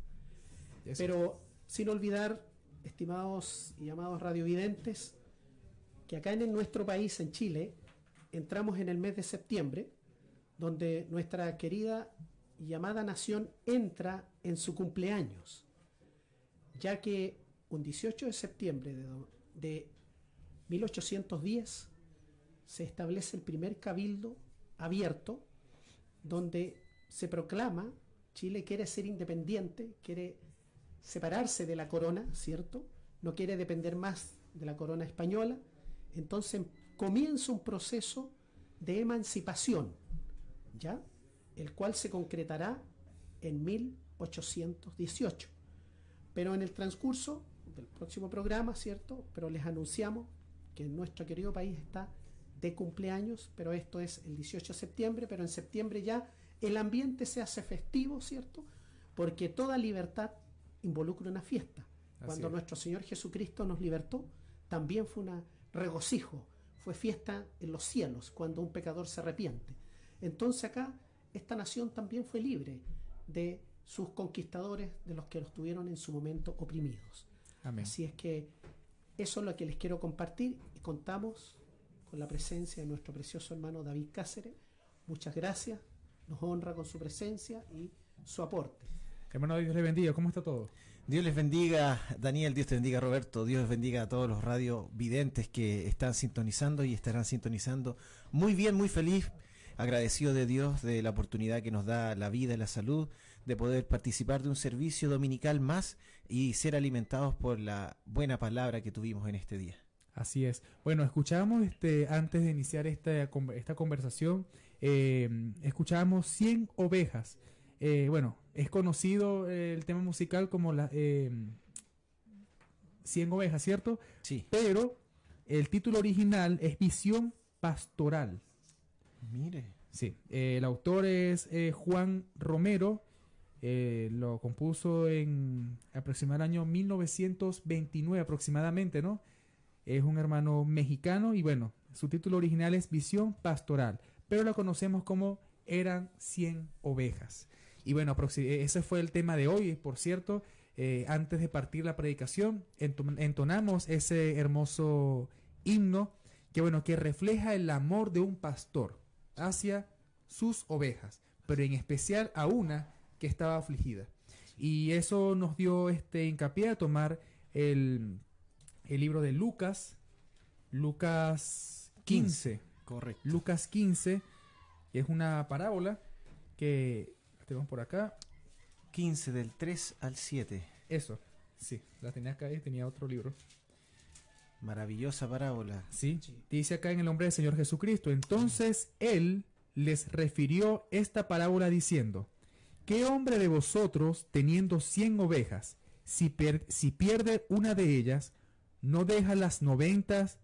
Eso. Pero sin olvidar, estimados y amados radiovidentes, que acá en nuestro país, en Chile, entramos en el mes de septiembre, donde nuestra querida y amada nación entra en su cumpleaños, ya que un 18 de septiembre de 1810 se establece el primer cabildo abierto donde se proclama Chile quiere ser independiente, quiere separarse de la corona, ¿cierto? No quiere depender más de la corona española. Entonces comienza un proceso de emancipación, ¿ya? El cual se concretará en 1818. Pero en el transcurso del próximo programa, ¿cierto? Pero les anunciamos que nuestro querido país está de cumpleaños, pero esto es el 18 de septiembre, pero en septiembre ya el ambiente se hace festivo, ¿cierto? Porque toda libertad involucra una fiesta. Así Cuando es. nuestro Señor Jesucristo nos libertó, también fue un regocijo, fue fiesta en los cielos, cuando un pecador se arrepiente. Entonces acá, esta nación también fue libre de sus conquistadores, de los que los tuvieron en su momento oprimidos. Amén. Así es que eso es lo que les quiero compartir y contamos con la presencia de nuestro precioso hermano David Cáceres. Muchas gracias, nos honra con su presencia y su aporte. Hermano Dios le bendiga. ¿Cómo está todo? Dios les bendiga, Daniel, Dios te bendiga, Roberto, Dios bendiga a todos los radiovidentes que están sintonizando y estarán sintonizando. Muy bien, muy feliz, agradecido de Dios de la oportunidad que nos da la vida y la salud de poder participar de un servicio dominical más y ser alimentados por la buena palabra que tuvimos en este día. Así es. Bueno, escuchamos este, antes de iniciar esta, esta conversación, eh, escuchábamos 100 ovejas. Eh, bueno, es conocido eh, el tema musical como la eh, 100 ovejas, ¿cierto? Sí, Pero el título original es Visión Pastoral. mire. Sí, eh, el autor es eh, Juan Romero, eh, lo compuso en aproximadamente el año 1929 aproximadamente, ¿no? Es un hermano mexicano y bueno, su título original es Visión Pastoral, pero lo conocemos como Eran 100 ovejas. Y bueno, eh, ese fue el tema de hoy, por cierto, eh, antes de partir la predicación, ento- entonamos ese hermoso himno que bueno, que refleja el amor de un pastor hacia sus ovejas, pero en especial a una que estaba afligida. Y eso nos dio este hincapié a tomar el, el libro de Lucas, Lucas 15. Correcto. Lucas 15, que es una parábola que tenemos por acá. 15 del 3 al 7. Eso, sí, la tenía acá y tenía otro libro. Maravillosa parábola. Sí, dice acá en el nombre del Señor Jesucristo. Entonces él les refirió esta parábola diciendo, ¿qué hombre de vosotros, teniendo cien ovejas, si, si pierde una de ellas, no deja las noventas,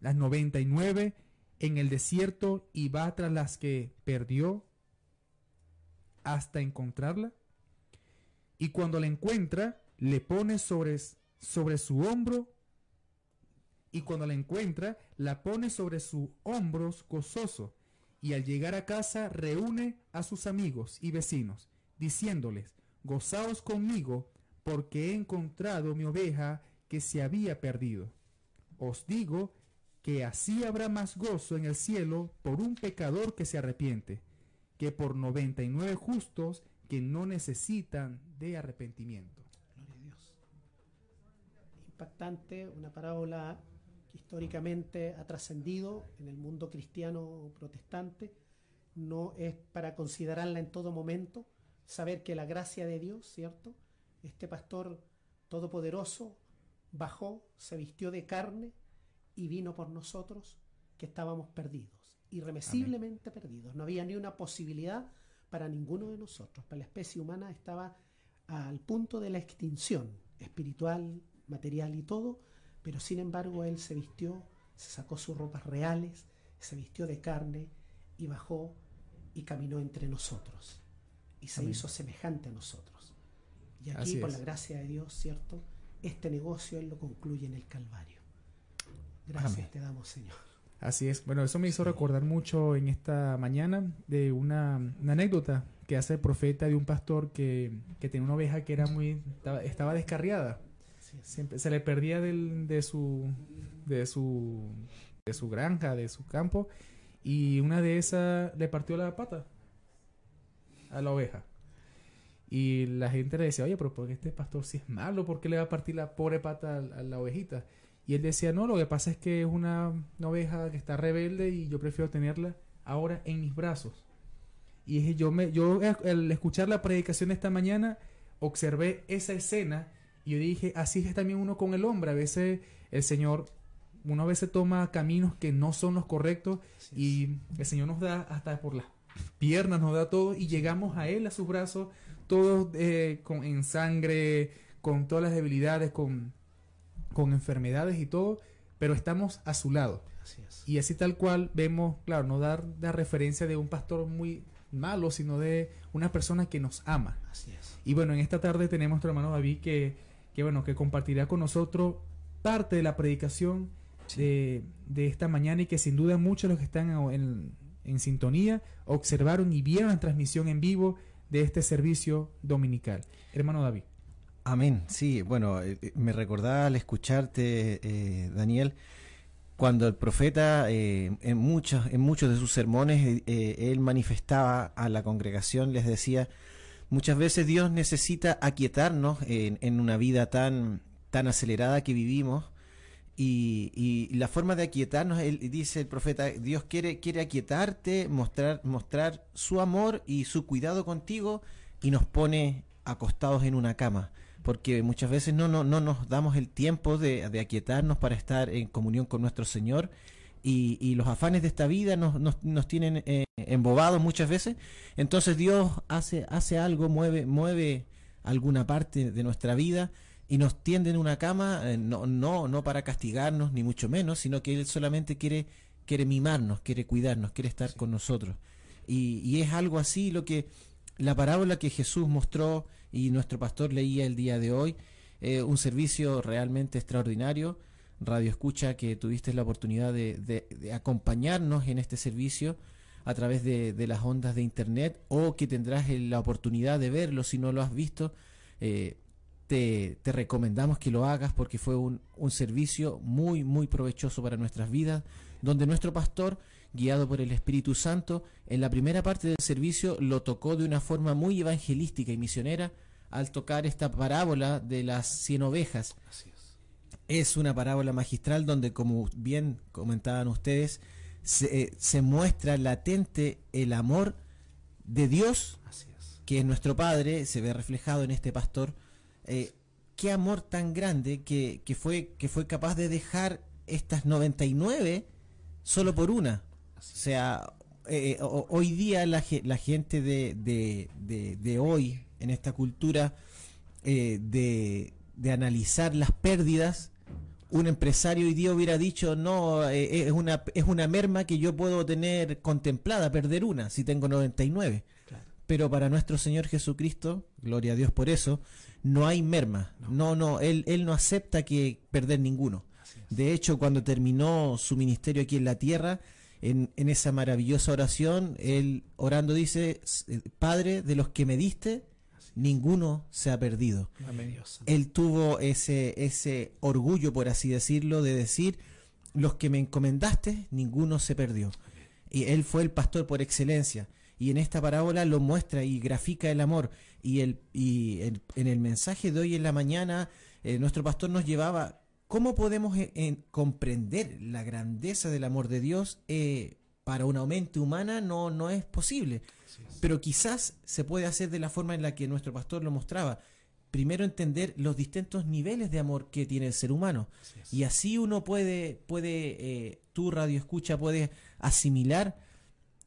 las noventa y nueve en el desierto y va tras las que perdió hasta encontrarla? Y cuando la encuentra, le pone sobre, sobre su hombro y cuando la encuentra, la pone sobre sus hombros gozoso, y al llegar a casa reúne a sus amigos y vecinos, diciéndoles, gozaos conmigo, porque he encontrado mi oveja que se había perdido. Os digo que así habrá más gozo en el cielo por un pecador que se arrepiente, que por noventa y nueve justos que no necesitan de arrepentimiento. Dios. Impactante, una parábola que históricamente ha trascendido en el mundo cristiano protestante. No es para considerarla en todo momento, saber que la gracia de Dios, ¿cierto? Este pastor todopoderoso bajó, se vistió de carne y vino por nosotros que estábamos perdidos, irremisiblemente perdidos. No había ni una posibilidad para ninguno de nosotros. Para la especie humana estaba al punto de la extinción espiritual, material y todo, pero sin embargo él se vistió, se sacó sus ropas reales, se vistió de carne y bajó y caminó entre nosotros y se Amén. hizo semejante a nosotros. Y aquí, Así por es. la gracia de Dios, ¿cierto? Este negocio él lo concluye en el Calvario. Gracias Amén. te damos, Señor. Así es. Bueno, eso me hizo recordar mucho en esta mañana de una, una anécdota que hace el profeta de un pastor que, que tenía una oveja que era muy estaba, estaba descarriada. Siempre se le perdía del- de su de su de su granja, de su campo y una de esas le partió la pata a la oveja. Y la gente le decía, oye, pero ¿por qué este pastor si es malo? ¿Por qué le va a partir la pobre pata a, la ovejita? Y él decía, no, lo que pasa es que es una, oveja que está rebelde y yo prefiero tenerla ahora en mis brazos. Y yo, me, yo eh, al escuchar la predicación esta mañana, observé esa escena y yo dije, así es también uno con el hombre. A veces el Señor, uno a veces toma caminos que no son los correctos y el Señor nos da hasta por las piernas, nos da todo y llegamos a Él, a sus brazos, todos eh, con, en sangre, con todas las debilidades, con, con enfermedades y todo, pero estamos a su lado. Así es. Y así tal cual vemos, claro, no dar la referencia de un pastor muy malo, sino de una persona que nos ama. Así es. Y bueno, en esta tarde tenemos a nuestro hermano David que, que bueno, que compartirá con nosotros parte de la predicación de, de esta mañana y que sin duda muchos de los que están en, en sintonía observaron y vieron la transmisión en vivo de este servicio dominical. Hermano David. Amén. Sí, bueno, eh, eh, me recordaba al escucharte, eh, Daniel, cuando el profeta eh, en muchos en muchos de sus sermones eh, él manifestaba a la congregación, les decía, muchas veces Dios necesita aquietarnos en, en una vida tan tan acelerada que vivimos y, y la forma de aquietarnos, él dice el profeta, Dios quiere quiere aquietarte, mostrar mostrar su amor y su cuidado contigo y nos pone acostados en una cama porque muchas veces no, no, no nos damos el tiempo de, de aquietarnos para estar en comunión con nuestro Señor y, y los afanes de esta vida nos, nos, nos tienen eh, embobados muchas veces. Entonces Dios hace, hace algo, mueve, mueve alguna parte de nuestra vida y nos tiende en una cama, eh, no, no, no para castigarnos, ni mucho menos, sino que Él solamente quiere, quiere mimarnos, quiere cuidarnos, quiere estar con nosotros. Y, y es algo así lo que la parábola que Jesús mostró y nuestro pastor leía el día de hoy, eh, un servicio realmente extraordinario. Radio Escucha, que tuviste la oportunidad de, de- acompañarnos en este servicio a través de, las ondas de internet o que tendrás la oportunidad de verlo si no lo has visto. eh, te, te recomendamos que lo hagas porque fue un, un servicio muy, muy provechoso para nuestras vidas, donde nuestro pastor, guiado por el Espíritu Santo, en la primera parte del servicio lo tocó de una forma muy evangelística y misionera al tocar esta parábola de las cien ovejas. Es. Una parábola magistral donde, como bien comentaban ustedes, se, eh, se muestra latente el amor de Dios, Así es. que es nuestro Padre, se ve reflejado en este pastor. Eh, qué amor tan grande que, que fue, que fue capaz de dejar estas 99 solo por una. O sea, eh, ho- hoy día la, la gente de, de- de- de hoy, en esta cultura de, de analizar las pérdidas, un empresario hoy día hubiera dicho, no, eh, es, una, es una merma que yo puedo tener contemplada, perder una, si tengo 99. Claro. Pero para nuestro Señor Jesucristo, gloria a Dios por eso, no hay merma. No, no, Él, él no acepta que perder ninguno. De hecho, cuando terminó su ministerio aquí en la tierra, en, en esa maravillosa oración, Él orando dice, "S- Padre, de los que me diste, ninguno se ha perdido. Amén. Él tuvo ese, ese orgullo, por así decirlo, de decir, los que me encomendaste, ninguno se perdió. Y él fue el pastor por excelencia. Y en esta parábola lo muestra y grafica el amor. Y, el, y el- en el mensaje de hoy en la mañana, eh, nuestro pastor nos llevaba, ¿cómo podemos eh, en- comprender la grandeza del amor de Dios? Eh, para una mente humana no, no es posible. Pero quizás se puede hacer de la forma en la que nuestro pastor lo mostraba. Primero entender los distintos niveles de amor que tiene el ser humano. Y así uno puede, puede eh, tu radio escucha, puede asimilar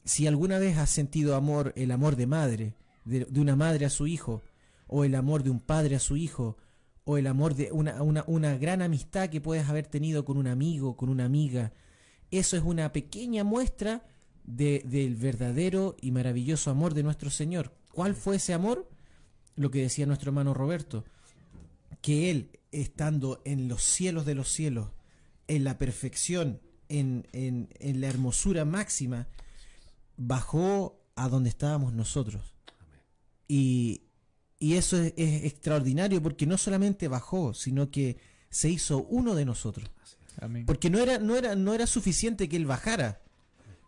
si alguna vez has sentido amor, el amor de madre, de, de una madre a su hijo, o el amor de un padre a su hijo, o el amor de una, una, una gran amistad que puedes haber tenido con un amigo, con una amiga. Eso es una pequeña muestra de- del verdadero y maravilloso amor de nuestro Señor. ¿Cuál fue ese amor? Lo que decía nuestro hermano Roberto, que Él, estando en los cielos de los cielos, en la perfección, en, en- en la hermosura máxima, bajó a donde estábamos nosotros. Y, y eso es, es extraordinario porque no solamente bajó, sino que se hizo uno de nosotros. Porque no era, no era, no era suficiente que él bajara.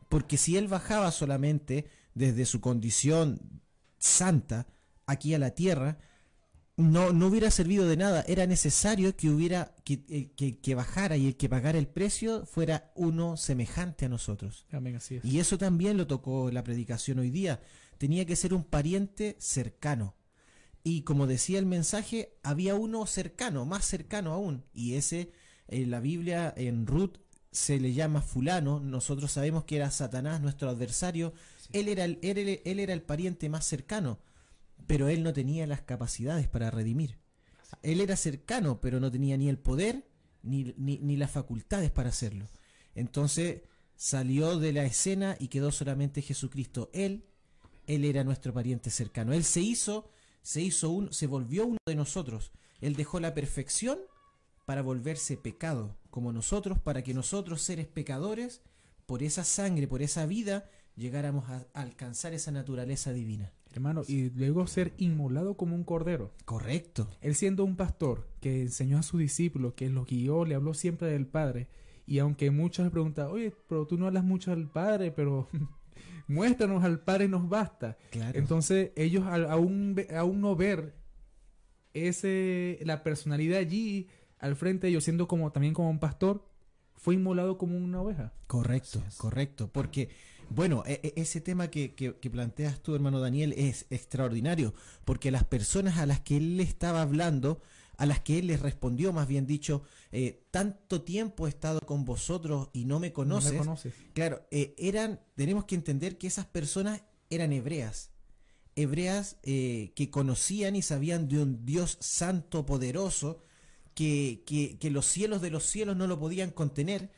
Porque si él bajaba solamente desde su condición santa aquí a la tierra, no, no hubiera servido de nada. Era necesario que hubiera, que, eh, que, que bajara y el que pagara el precio fuera uno semejante a nosotros. Amén, así es. Y eso también lo tocó la predicación hoy día. Tenía que ser un pariente cercano. Y como decía el mensaje, había uno cercano, más cercano aún. Y ese, en la Biblia, en Ruth, se le llama fulano. Nosotros sabemos que era Satanás, nuestro adversario. Él, era el, él, era- él era el pariente más cercano. Pero él no tenía las capacidades para redimir. Él era cercano, pero no tenía ni el poder ni, ni, ni las facultades para hacerlo. Entonces salió de la escena y quedó solamente Jesucristo. Él, él era nuestro pariente cercano. Él se hizo, se hizo un, se volvió uno de nosotros. Él dejó la perfección para volverse pecado, como nosotros, para que nosotros, seres pecadores, por esa sangre, por esa vida, llegáramos a, alcanzar esa naturaleza divina. Hermano, y luego ser inmolado como un cordero. Correcto. Él siendo un pastor que enseñó a sus discípulos, que los guió, le habló siempre del Padre. Y aunque muchos le preguntan, oye, pero tú no hablas mucho del Padre, pero muéstranos al Padre nos basta. Claro. Entonces ellos al aún, aún no ver ese, la personalidad allí al frente de ellos, siendo como también como un pastor, fue inmolado como una oveja. Correcto, correcto. Porque, bueno, e- e- ese tema que, que- que planteas tú, hermano Daniel, es extraordinario. Porque las personas a las que él le estaba hablando, a las que él les respondió, más bien dicho, eh, tanto tiempo he estado con vosotros y no me conoces. No me conoces. Claro, eh, eran, tenemos que entender que esas personas eran hebreas. Hebreas eh, que conocían y sabían de un Dios santo, poderoso, que, que, que los cielos de los cielos no lo podían contener,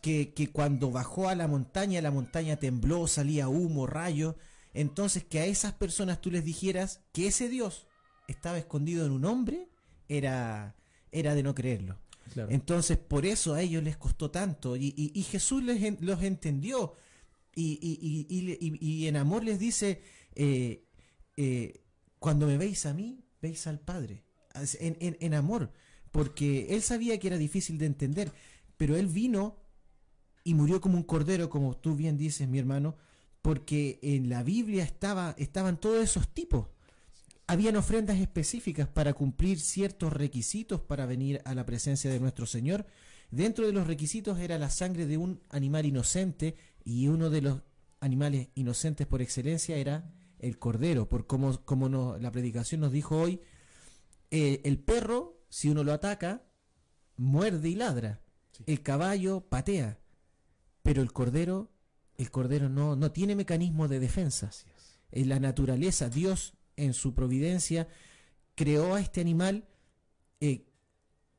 que, que cuando bajó a la montaña, la montaña tembló, salía humo, rayo. Entonces, que a esas personas tú les dijeras que ese Dios estaba escondido en un hombre, era, era de no creerlo. Claro. Entonces, por eso a ellos les costó tanto. Y, y- y Jesús les, los entendió. Y, y- en amor les dice, eh, eh, cuando me veis a mí, veis al Padre. En, en- en amor. Porque él sabía que era difícil de entender. Pero él vino y murió como un cordero, como tú bien dices, mi hermano. Porque en la Biblia estaba, estaban todos esos tipos. habían ofrendas específicas para cumplir ciertos requisitos para venir a la presencia de nuestro Señor. Dentro de los requisitos era la sangre de un animal inocente y uno de los animales inocentes por excelencia era el cordero, por como, como la predicación nos dijo hoy, eh, el perro, si uno lo ataca, muerde y ladra. El caballo patea. Pero el cordero, el cordero no, no tiene mecanismo de defensa. En la naturaleza, Dios en su providencia creó a este animal. eh,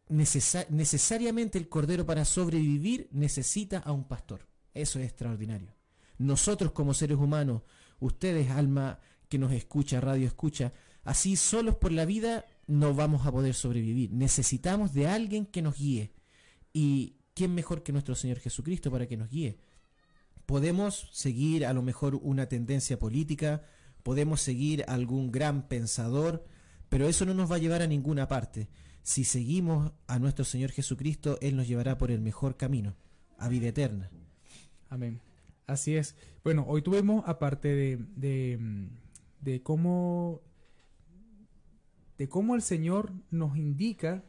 necesa- necesariamente el cordero para sobrevivir necesita a un pastor. Eso es extraordinario. Nosotros como seres humanos, ustedes, alma que nos escucha, radio escucha, así solos por la vida no vamos a poder sobrevivir. Necesitamos de alguien que nos guíe. ¿Y quién mejor que nuestro Señor Jesucristo para que nos guíe? Podemos seguir a lo mejor una tendencia política, podemos seguir algún gran pensador, pero eso no nos va a llevar a ninguna parte. Si seguimos a nuestro Señor Jesucristo, Él nos llevará por el mejor camino, a vida eterna. Amén. Así es. Bueno, hoy tuvimos, aparte de, de, de cómo de cómo el Señor nos indica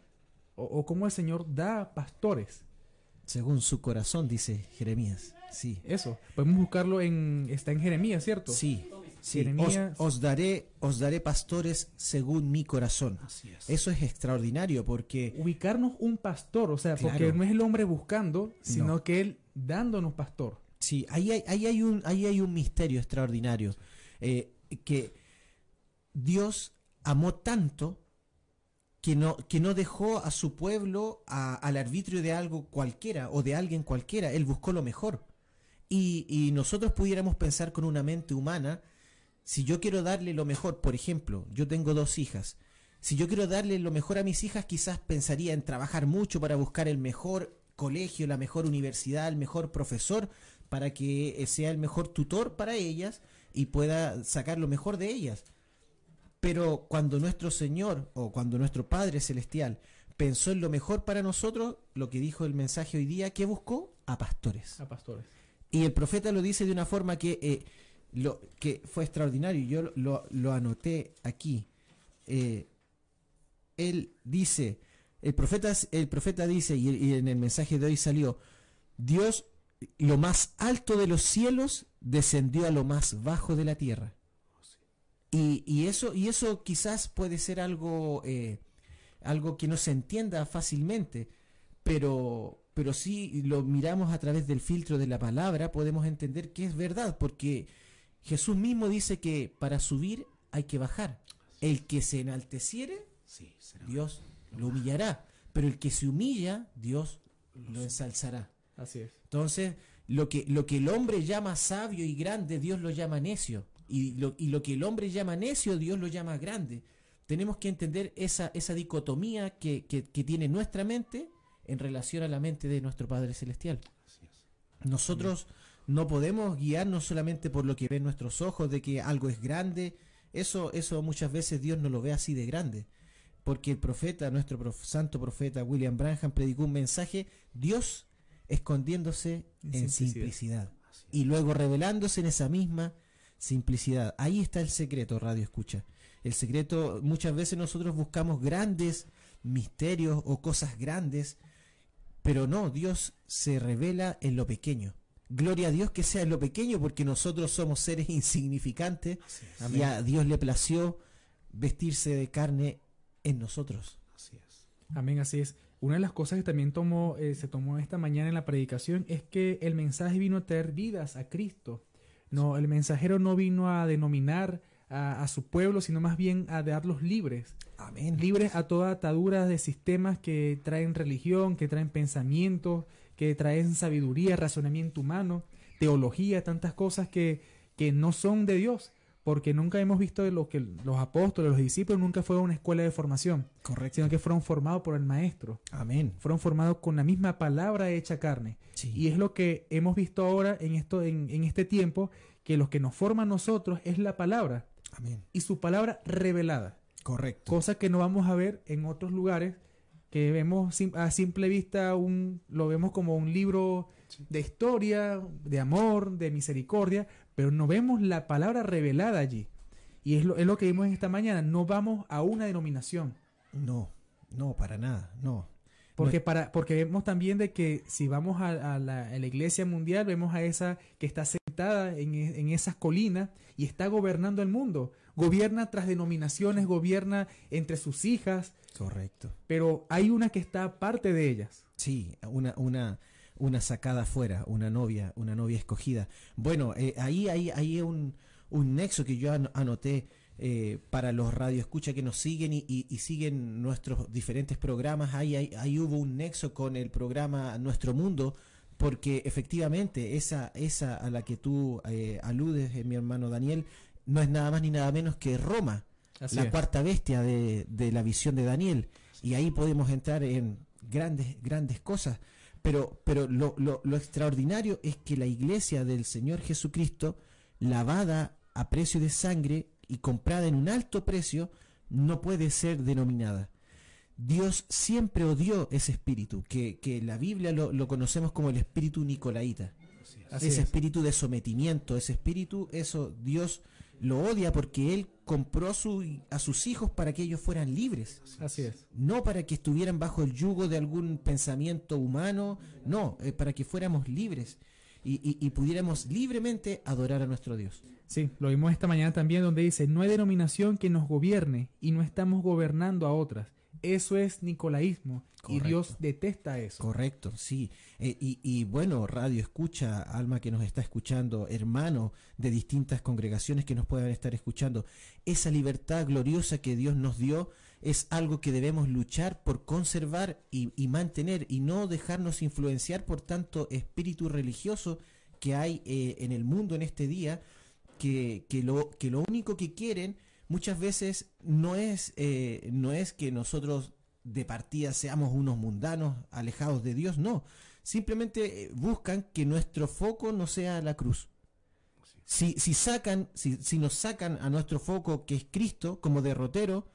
o, o cómo el Señor da pastores. Según su corazón, dice Jeremías. Sí. Eso. Podemos buscarlo en está en Jeremías, ¿cierto? Sí. sí. Jeremías. Os, os daré, os daré pastores según mi corazón. Así es. Eso es extraordinario porque Ubicarnos un pastor, o sea, porque no es el hombre buscando, sino que él dándonos pastor. Sí, ahí hay, ahí hay, un, ahí hay un misterio extraordinario. eh, que Dios amó tanto que no, que no dejó a su pueblo a- al arbitrio de algo cualquiera o de alguien cualquiera. Él buscó lo mejor. Y, y nosotros pudiéramos pensar con una mente humana, si yo quiero darle lo mejor, por ejemplo, yo tengo dos hijas, si yo quiero darle lo mejor a mis hijas, quizás pensaría en trabajar mucho para buscar el mejor colegio, la mejor universidad, el mejor profesor, para que eh, sea el mejor tutor para ellas y pueda sacar lo mejor de ellas. Pero cuando nuestro Señor o cuando nuestro Padre Celestial pensó en lo mejor para nosotros, lo que dijo el mensaje hoy día, ¿qué buscó? A pastores. A pastores. Y el profeta lo dice de una forma que, eh, lo, que fue extraordinario. Yo lo, lo anoté aquí. Eh, él dice, el profeta, el profeta dice, y, y en el mensaje de hoy salió, Dios, lo más alto de los cielos, descendió a lo más bajo de la tierra. Y, y eso, y eso quizás puede ser algo, eh, algo que no se entienda fácilmente, pero, pero si lo miramos a través del filtro de la palabra, podemos entender que es verdad, porque Jesús mismo dice que para subir hay que bajar. El que se enalteciere, Sí, será. Dios lo humillará, pero el que se humilla, Dios lo ensalzará. Así es. Entonces, lo que, lo que el hombre llama sabio y grande, Dios lo llama necio. Y lo, y lo que el hombre llama necio, Dios lo llama grande. Tenemos que entender esa, esa dicotomía que, que- que tiene nuestra mente en relación a la mente de nuestro Padre Celestial. Nosotros no podemos guiarnos solamente por lo que ven nuestros ojos, de que algo es grande. Eso, eso muchas veces Dios no lo ve así de grande. Porque el profeta, nuestro prof- santo profeta William Branham, predicó un mensaje, Dios escondiéndose En en, simplicidad. simplicidad. Y luego revelándose en esa misma simplicidad. Ahí está el secreto, Radio Escucha. El secreto, muchas veces nosotros buscamos grandes misterios o cosas grandes, pero no, Dios se revela en lo pequeño. Gloria a Dios que sea en lo pequeño, porque nosotros somos seres insignificantes y a Dios le plació vestirse de carne en nosotros. Así es. Amén, así es. Una de las cosas que también tomó, eh, se tomó esta mañana en la predicación es que el mensaje vino a traer vidas a Cristo. No, el mensajero no vino a denominar a, a su pueblo, sino más bien a darlos libres. Amén. Libres a toda atadura de sistemas que traen religión, que traen pensamientos, que traen sabiduría, razonamiento humano, teología, tantas cosas que, que no son de Dios. Porque nunca hemos visto de lo que los apóstoles, los discípulos, nunca fue a una escuela de formación Correcto. sino que fueron formados por el maestro, Amén. fueron formados con la misma palabra hecha carne. Sí. Y es lo que hemos visto ahora en esto, en, en este tiempo, que lo que nos forma a nosotros es la palabra Amén. y su palabra revelada, Correcto. cosa que no vamos a ver en otros lugares que vemos a simple vista un lo vemos como un libro de historia, de amor, de misericordia, pero no vemos la palabra revelada allí. Y es lo, es lo que vimos esta mañana, no vamos a una denominación. No, no, para nada, no. Porque, para, porque vemos también de que si vamos a, a la, a la iglesia mundial, vemos a esa que está sentada en, e- en esas colinas y está gobernando el mundo. Gobierna tras denominaciones, gobierna entre sus hijas, Correcto. pero hay una que está aparte de ellas. Sí, una, una, una sacada afuera, una novia, una novia escogida. Bueno, eh, ahí hay, hay un, un nexo que yo an- anoté eh, para los radioescucha que nos siguen y, y- y siguen nuestros diferentes programas. Ahí, ahí, ahí hubo un nexo con el programa Nuestro Mundo, porque efectivamente esa, esa a la que tú eh, aludes, eh, mi hermano Daniel, no es nada más ni nada menos que Roma Así la es. cuarta bestia de, de la visión de Daniel. Y ahí podemos entrar en grandes, grandes cosas. Pero, pero lo, lo- lo extraordinario es que la iglesia del Señor Jesucristo, lavada a precio de sangre y comprada en un alto precio, no puede ser denominada. Dios siempre odió ese espíritu, que, que la Biblia lo, lo conocemos como el espíritu nicolaíta Así ese es. espíritu de sometimiento, ese espíritu, eso Dios lo odia porque Él compró a, su- a sus hijos para que ellos fueran libres, Así es. no para que estuvieran bajo el yugo de algún pensamiento humano, no, eh, para que fuéramos libres y, y- y pudiéramos libremente adorar a nuestro Dios. Sí, lo vimos esta mañana también donde dice, no hay denominación que nos gobierne y no estamos gobernando a otras. Eso es nicolaísmo y. Dios detesta eso. Correcto, sí. Eh, y, y bueno, radio escucha, alma que nos está escuchando, hermano de distintas congregaciones que nos puedan estar escuchando, esa libertad gloriosa que Dios nos dio es algo que debemos luchar por conservar y, y mantener y no dejarnos influenciar por tanto espíritu religioso que hay eh, en el mundo en este día, que, que, lo, que lo único que quieren muchas veces no es, eh, no es que nosotros de partida seamos unos mundanos alejados de Dios, no. Simplemente eh, buscan que nuestro foco no sea la cruz. Si, si sacan, si, si nos sacan a nuestro foco que es Cristo como derrotero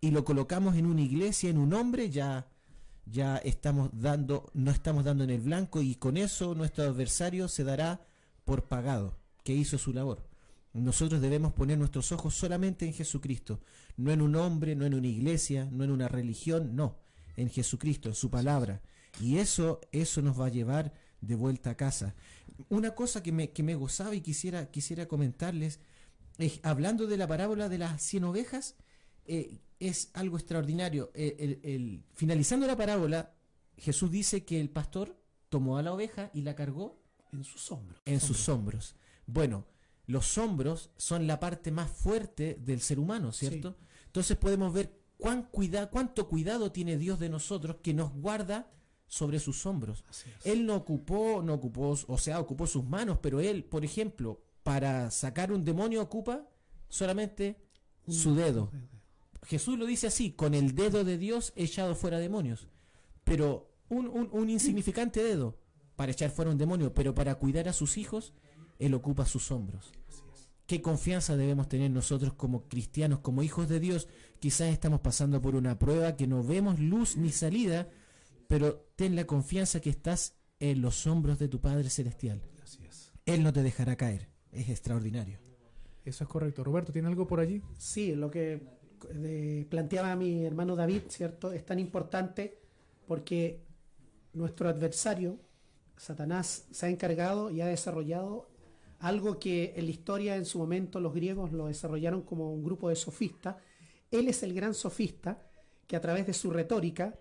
y lo colocamos en una iglesia, en un hombre, ya, ya estamos dando, no estamos dando en el blanco y con eso nuestro adversario se dará por pagado, que hizo su labor. Nosotros debemos poner nuestros ojos solamente en Jesucristo, no en un hombre, no en una iglesia, no en una religión, no, en Jesucristo, en su palabra. Y eso, eso nos va a llevar de vuelta a casa. Una cosa que me, que me gozaba y quisiera, quisiera comentarles, es, hablando de la parábola de las cien ovejas, eh, es algo extraordinario. Eh, el- el- finalizando la parábola, Jesús dice que el pastor tomó a la oveja y la cargó en sus hombros. en sus hombros. Bueno, los hombros son la parte más fuerte del ser humano, ¿cierto? Entonces podemos ver cuán cuida, cuánto cuidado tiene Dios de nosotros que nos guarda sobre sus hombros. Él no ocupó, no ocupó, o sea, ocupó sus manos, pero él, por ejemplo, para sacar un demonio ocupa solamente su dedo. Jesús lo dice así, con el dedo de Dios he echado fuera demonios. Pero un, un- un insignificante dedo para echar fuera un demonio, pero para cuidar a sus hijos, Él ocupa sus hombros. ¿Qué confianza debemos tener nosotros como cristianos, como hijos de Dios? Quizás estamos pasando por una prueba que no vemos luz ni salida, pero ten la confianza que estás en los hombros de tu Padre Celestial. Él no te dejará caer. Es extraordinario. Eso es correcto. Roberto, ¿tiene algo por allí? Sí, lo que planteaba mi hermano David, ¿cierto? Es tan importante porque nuestro adversario, Satanás, se ha encargado y ha desarrollado algo que en la historia en su momento los griegos lo desarrollaron como un grupo de sofistas. Él es el gran sofista que a través de su retórica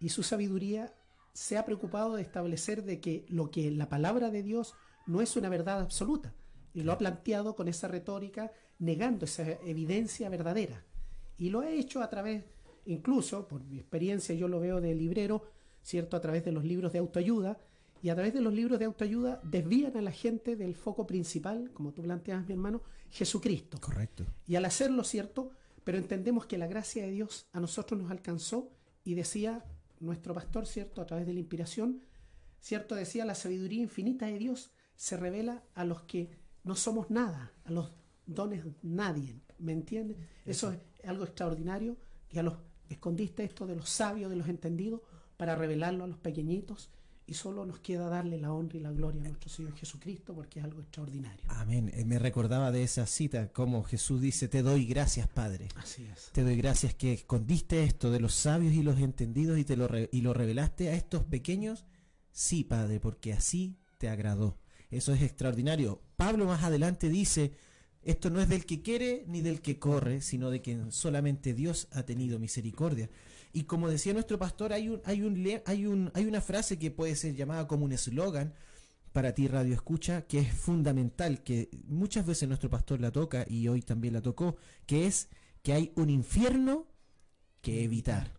y su sabiduría se ha preocupado de establecer de que lo que la palabra de Dios no es una verdad absoluta. Y lo ha planteado con esa retórica negando esa evidencia verdadera. Y lo ha hecho a través incluso por mi experiencia yo lo veo de librero cierto a través de los libros de autoayuda y a través de los libros de autoayuda desvían a la gente del foco principal como tú planteas mi hermano Jesucristo Correcto. y al hacerlo, ¿cierto? Pero entendemos que la gracia de Dios a nosotros nos alcanzó y decía nuestro pastor, ¿cierto? A través de la inspiración, ¿cierto? Decía, la sabiduría infinita de Dios se revela a los que no somos nada, a los dones nadie, ¿me entiendes? Eso es algo extraordinario, que a los escondiste esto de los sabios, de los entendidos, para revelarlo a los pequeñitos y solo nos queda darle la honra y la gloria a nuestro Señor Jesucristo porque es algo extraordinario. Amén. Eh, Me recordaba de esa cita, como Jesús dice, te doy gracias, Padre. Así es. Te doy gracias que escondiste esto de los sabios y los entendidos y te lo, y lo revelaste a estos pequeños. Sí, Padre, porque así te agradó. Eso es extraordinario. Pablo más adelante dice, esto no es del que quiere ni del que corre, sino de quien solamente Dios ha tenido misericordia. Y como decía nuestro pastor, hay, un, hay, un, hay, un, hay una frase que puede ser llamada como un eslogan para ti, Radio Escucha, que es fundamental, que muchas veces nuestro pastor la toca y hoy también la tocó, que es que hay un infierno que evitar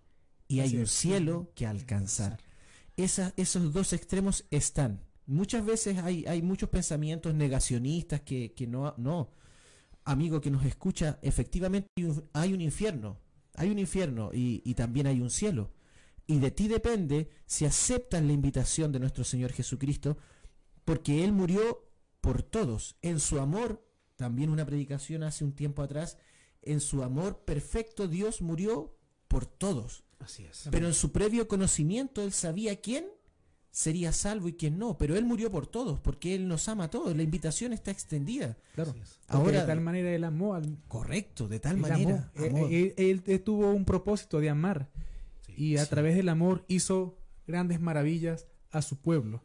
y hay un cielo que alcanzar. Esa- esos dos extremos están. Muchas veces hay, hay muchos pensamientos negacionistas que, que no, no. Amigo que nos escucha, efectivamente hay un, hay un infierno, hay un infierno y, y también hay un cielo. Y de ti depende si aceptas la invitación de nuestro Señor Jesucristo, porque Él murió por todos, en su amor, también una predicación hace un tiempo atrás, en su amor perfecto Dios murió por todos. Así es. Pero en su previo conocimiento él sabía quién sería salvo y quién no. Pero él murió por todos, porque él nos ama a todos. La invitación está extendida. Claro. Ahora, de tal manera él amó al correcto, de tal él manera. amó. Eh, eh, Él, él tuvo un propósito de amar y a sí. través del amor hizo grandes maravillas a su pueblo.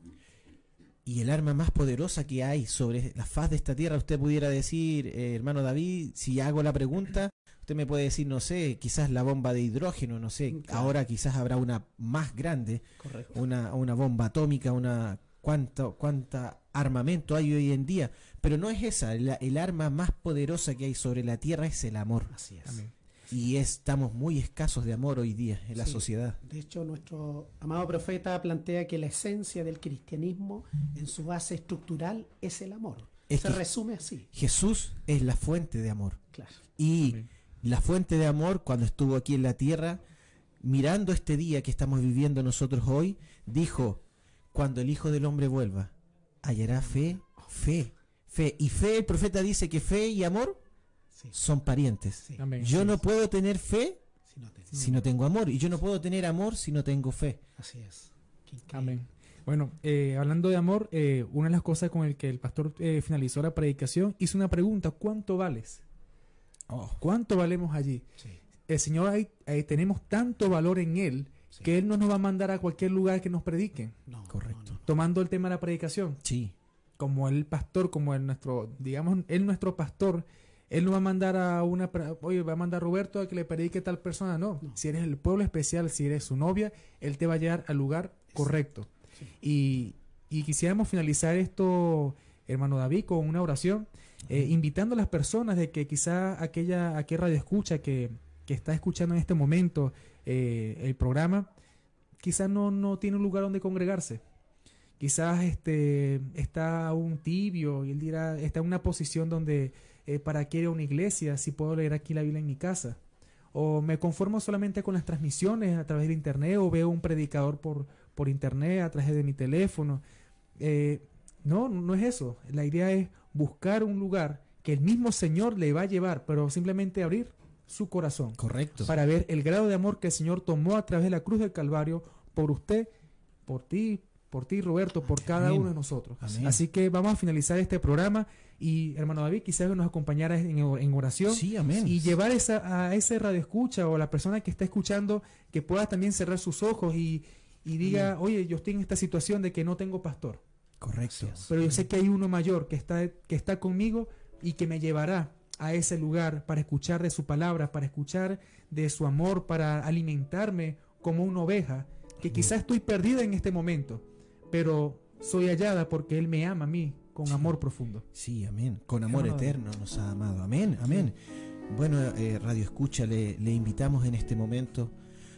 y el arma más poderosa que hay sobre la faz de esta tierra, usted pudiera decir, eh, hermano David, si hago la pregunta, usted me puede decir, no sé, quizás la bomba de hidrógeno, no sé, Claro. ahora quizás habrá una más grande, Correcto. una, una bomba atómica, una cuánto, cuánta armamento hay hoy en día, pero no es esa, la- el arma más poderosa que hay sobre la tierra es el amor, Así es. Amén. y estamos muy escasos de amor hoy día en la Sí. sociedad. De hecho, nuestro amado profeta plantea que la esencia del cristianismo en su base estructural es el amor. Es Se resume así. Jesús es la fuente de amor. Claro. Y Amén. La fuente de amor, cuando estuvo aquí en la tierra, mirando este día que estamos viviendo nosotros hoy, dijo, cuando el Hijo del Hombre vuelva, hallará fe, fe, fe. Y fe, el profeta dice que fe y amor Sí. son parientes. Sí. Yo no puedo tener fe Si no te- si no tengo amor. Y yo no puedo tener amor si no tengo fe. Así es. Amén. Bueno, eh, hablando de amor, eh, una de las cosas con el que el pastor eh, finalizó la predicación hizo una pregunta: ¿cuánto vales? ¿Cuánto valemos allí? Sí. El Señor, ahí, ahí tenemos tanto valor en Él Sí. que Él no nos va a mandar a cualquier lugar que nos prediquen. No, Correcto. no, no. Tomando el tema de la predicación, Sí, como el pastor, como el nuestro, digamos, Él nuestro pastor, Él no va a mandar a una, oye, va a mandar a Roberto a que le predique a tal persona, no. No. Si eres el pueblo especial, si eres su novia, Él te va a llevar al lugar correcto. Sí. Y, y quisiéramos finalizar esto, hermano David, con una oración, eh, invitando a las personas de que quizá aquella, aquel radio escucha que, que está escuchando en este momento eh, el programa, quizás no, no tiene un lugar donde congregarse. Quizás este, está aún tibio y él dirá, está en una posición donde, eh, ¿para qué ir a una iglesia si puedo leer aquí la Biblia en mi casa? O me conformo solamente con las transmisiones a través de internet o veo un predicador por, por internet a través de mi teléfono. No, no es eso. La idea es buscar un lugar que el mismo Señor le va a llevar, pero simplemente abrir su corazón correcto. para ver el grado de amor que el Señor tomó a través de la cruz del Calvario por usted, por ti, por ti Roberto, por cada uno de nosotros. Amén. Así que vamos a finalizar este programa y hermano David quizás nos acompañara en, en oración Sí, amén. y llevar esa, a ese radio escucha o a la persona que está escuchando que pueda también cerrar sus ojos y, y diga, oye, yo estoy en esta situación de que no tengo pastor, Correcto. pero yo sé que hay uno mayor que está, que está conmigo y que me llevará a ese lugar para escuchar de su palabra, para escuchar de su amor, para alimentarme como una oveja, que quizás estoy perdida en este momento, pero soy hallada porque Él me ama a mí con amor profundo. Sí, amén. Con amor eterno nos ha amado. Amén, amén. Bueno, eh, Radio Escucha, le, le invitamos en este momento.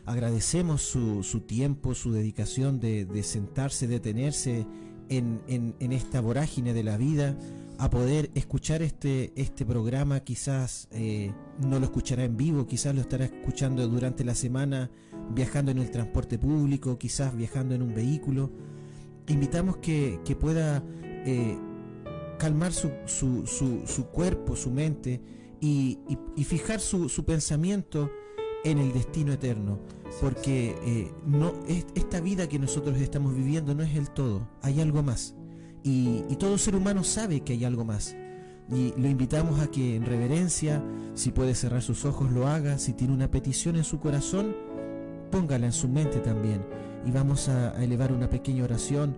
Agradecemos su, su tiempo, su dedicación de, de sentarse, detenerse en, en, esta vorágine de la vida, a poder escuchar este, este programa. Quizás eh, no lo escuchará en vivo, quizás lo estará escuchando durante la semana, viajando en el transporte público, quizás viajando en un vehículo. Invitamos que, que pueda eh, calmar su, su, su, su cuerpo, su mente y, y- y fijar su pensamiento en el destino eterno, porque eh, no es- esta vida que nosotros estamos viviendo no es el todo, hay algo más. Y, y todo ser humano sabe que hay algo más. Y lo invitamos a que en reverencia, si puede cerrar sus ojos, lo haga, si tiene una petición en su corazón, póngala en su mente también. Y vamos a, a elevar una pequeña oración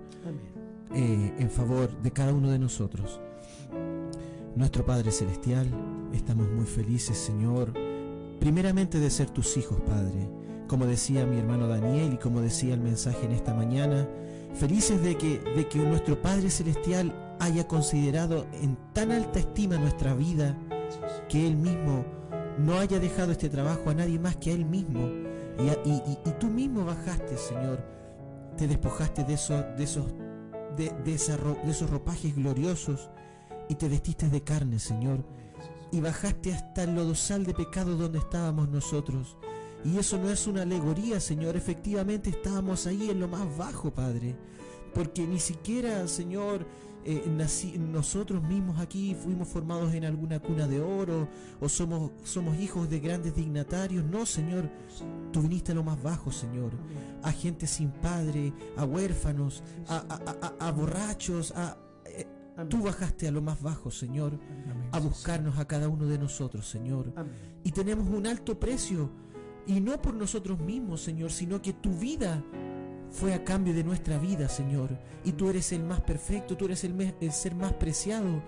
eh, en favor de cada uno de nosotros. Nuestro Padre Celestial, estamos muy felices, Señor, primeramente de ser tus hijos, Padre. Como decía mi hermano Daniel y como decía el mensaje en esta mañana, felices de que, de que nuestro Padre Celestial haya considerado en tan alta estima nuestra vida que Él mismo no haya dejado este trabajo a nadie más que a Él mismo. Y, tú mismo bajaste, Señor, te despojaste de esos, de esos, de, de esos ropajes gloriosos y te vestiste de carne, Señor, y bajaste hasta el lodosal de pecado donde estábamos nosotros. Y eso no es una alegoría, Señor, efectivamente estábamos ahí en lo más bajo, Padre, porque ni siquiera, Señor, eh, nosotros mismos aquí fuimos formados en alguna cuna de oro o somos, somos hijos de grandes dignatarios. No, Señor, tú viniste a lo más bajo, Señor a gente sin padre, a huérfanos, a, a- a- a borrachos, a, Amén. tú bajaste a lo más bajo, Señor, Amén. a buscarnos a cada uno de nosotros, Señor. Amén. Y tenemos un alto precio, y no por nosotros mismos, Señor, sino que tu vida fue a cambio de nuestra vida, Señor. Y tú eres el más perfecto, tú eres el, ser más preciado,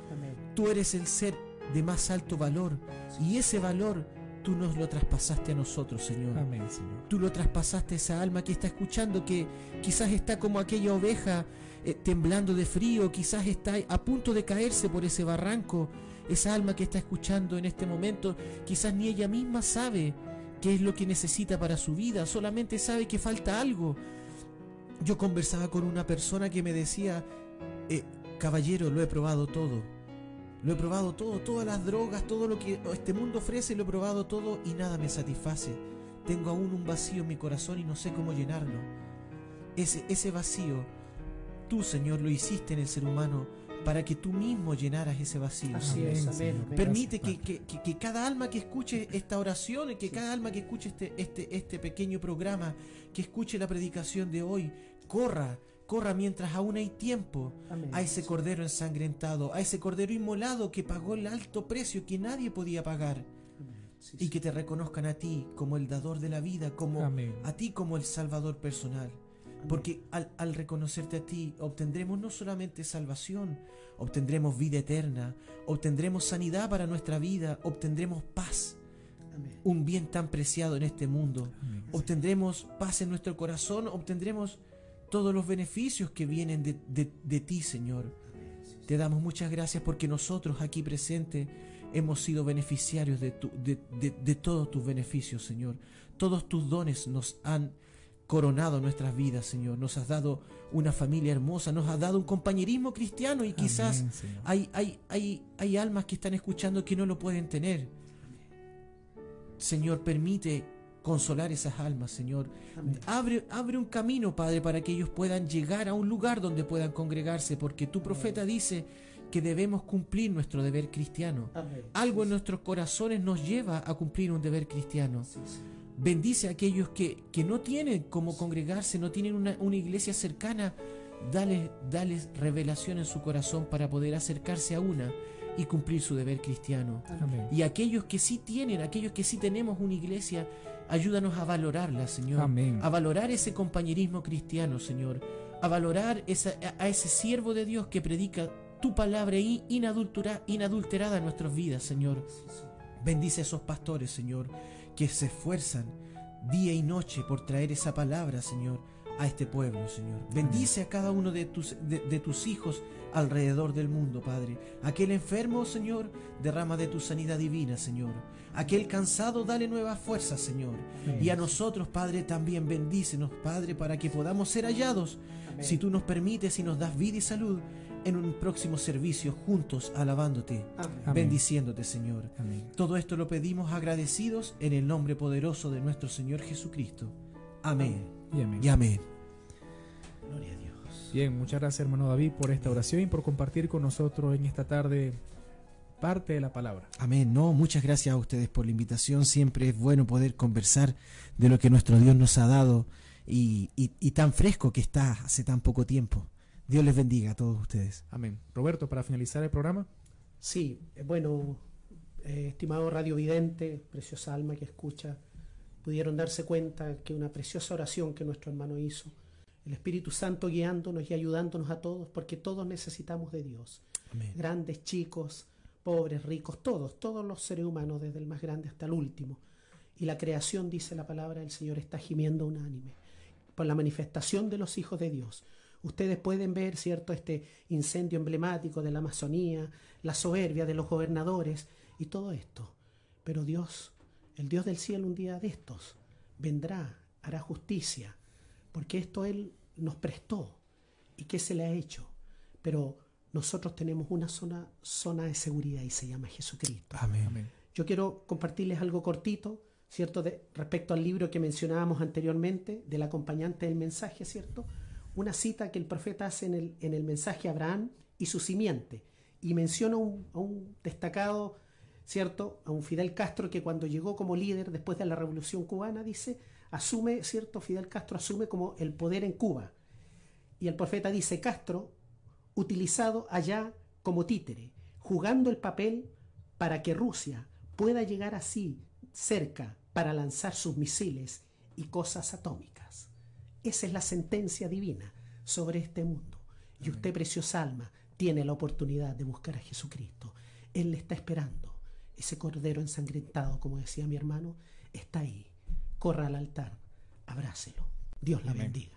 tú eres el ser de más alto valor. Y ese valor tú nos lo traspasaste a nosotros, Señor. Amén, Señor. Tú lo traspasaste a esa alma que está escuchando, que quizás está como aquella oveja eh, temblando de frío, quizás está a punto de caerse por ese barranco. Esa alma que está escuchando en este momento, quizás ni ella misma sabe qué es lo que necesita para su vida, solamente sabe que falta algo. Yo conversaba con una persona que me decía, eh, caballero, lo he probado todo. Lo he probado todo, todas las drogas, todo lo que este mundo ofrece, lo he probado todo y nada me satisface. Tengo aún un vacío en mi corazón y no sé cómo llenarlo. Ese, ese vacío, tú Señor lo hiciste en el ser humano para que tú mismo llenaras ese vacío. Así Señor. es, Amén. Permite Gracias, que, que- cada alma que escuche esta oración, y que cada alma que escuche este, este, este pequeño programa, que escuche la predicación de hoy, corra, corra mientras aún hay tiempo Amén. a ese cordero ensangrentado, a ese cordero inmolado que pagó el alto precio que nadie podía pagar. Sí, y sí. que te reconozcan a ti como el dador de la vida, como Amén. a ti como el salvador personal. Porque al, al reconocerte a ti obtendremos no solamente salvación, obtendremos vida eterna, obtendremos sanidad para nuestra vida, obtendremos paz, Amén. un bien tan preciado en este mundo. Amén. Obtendremos paz en nuestro corazón, obtendremos todos los beneficios que vienen de, de- de ti, Señor. Te damos muchas gracias porque nosotros aquí presentes hemos sido beneficiarios de, tu- de, de- de todos tus beneficios, Señor. Todos tus dones nos han coronado nuestras vidas, Señor. Nos has dado una familia hermosa, nos has dado un compañerismo cristiano y quizás Amén, hay, hay, hay, hay almas que están escuchando que no lo pueden tener. Señor, permite consolar esas almas, Señor. Amén. Abre, abre un camino, Padre, para que ellos puedan llegar a un lugar donde puedan congregarse, porque tu profeta dice que debemos cumplir nuestro deber cristiano. Amén. Algo en nuestros corazones nos lleva a cumplir un deber cristiano. Sí, sí. Bendice a aquellos que, que no tienen cómo congregarse, no tienen una, una iglesia cercana. Dale, dales revelación en su corazón para poder acercarse a una y cumplir su deber cristiano. Amén. Y aquellos que sí tienen, aquellos que sí tenemos una iglesia, ayúdanos a valorarla, Señor. Amén. A valorar ese compañerismo cristiano, Señor. A valorar esa, a, a ese siervo de Dios que predica tu palabra inadulterada en nuestras vidas, Señor. Bendice a esos pastores, Señor, que se esfuerzan día y noche por traer esa palabra, Señor, a este pueblo, Señor. Bendice a cada uno de tus, de, de tus hijos alrededor del mundo, Padre. Aquel enfermo, Señor, derrama de tu sanidad divina, Señor. Aquel cansado, dale nuevas fuerzas, Señor. Y a nosotros, Padre, también bendícenos, Padre, para que podamos ser hallados, si tú nos permites y nos das vida y salud, en un próximo servicio juntos alabándote, Amén. Bendiciéndote, Señor. Amén. Todo esto lo pedimos agradecidos en el nombre poderoso de nuestro Señor Jesucristo. Amén. Y amén. Y amén. Gloria a Dios. Bien, muchas gracias hermano David por esta oración y por compartir con nosotros en esta tarde parte de la palabra. Amén. No, muchas gracias a ustedes por la invitación. Siempre es bueno poder conversar de lo que nuestro Dios nos ha dado y, y- y tan fresco que está hace tan poco tiempo. Dios les bendiga a todos ustedes. Amén. Roberto, para finalizar el programa. Sí, eh, bueno, eh, estimado radiovidente, preciosa alma que escucha, pudieron darse cuenta que una preciosa oración que nuestro hermano hizo, el Espíritu Santo guiándonos y ayudándonos a todos, porque todos necesitamos de Dios. Amén. Grandes, chicos, pobres, ricos, todos, todos los seres humanos, desde el más grande hasta el último. Y la creación, dice la palabra del Señor, está gimiendo unánime por la manifestación de los hijos de Dios. Ustedes pueden ver, ¿cierto?, este incendio emblemático de la Amazonía, la soberbia de los gobernadores y todo esto. Pero Dios, el Dios del cielo un día de estos, vendrá, hará justicia, porque esto Él nos prestó. ¿Y qué se le ha hecho? Pero nosotros tenemos una zona, zona de seguridad y se llama Jesucristo. Amén. Amén. Yo quiero compartirles algo cortito, ¿cierto? De, respecto al libro que mencionábamos anteriormente, del acompañante del mensaje, ¿cierto? Una cita que el profeta hace en el, en el mensaje a Abraham y su simiente. Y menciona a un destacado, ¿cierto? A un Fidel Castro que cuando llegó como líder después de la revolución cubana, dice, asume, ¿cierto? Fidel Castro asume como el poder en Cuba. Y el profeta dice, Castro, utilizado allá como títere, jugando el papel para que Rusia pueda llegar así cerca para lanzar sus misiles y cosas atómicas. Esa es la sentencia divina sobre este mundo. Y usted, preciosa alma, tiene la oportunidad de buscar a Jesucristo. Él le está esperando. Ese cordero ensangrentado, como decía mi hermano, está ahí. Corra al altar, abrácelo. Dios Amén. bendiga.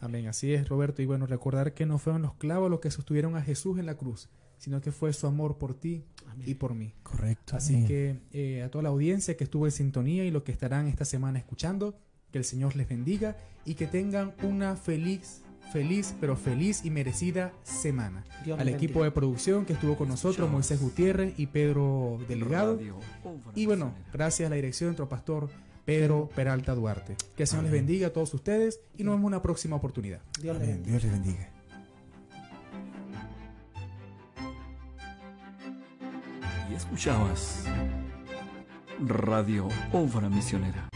Amén, así es, Roberto. Y bueno, recordar que no fueron los clavos los que sostuvieron a Jesús en la cruz, sino que fue su amor por ti Amén. y por mí. Correcto. Así amén. que eh, a toda la audiencia que estuvo en sintonía y los que estarán esta semana escuchando, que el Señor les bendiga y que tengan una feliz, feliz, pero feliz y merecida semana. Dios Al les equipo de producción que estuvo con nosotros. Moisés Gutiérrez y Pedro Obra Y bueno, gracias a la dirección de nuestro pastor Pedro Peralta Duarte. Que el Señor les bendiga a todos ustedes y nos vemos en una próxima oportunidad. Dios le Amén. bendiga. Dios les bendiga. Y escuchabas Radio Obra Misionera.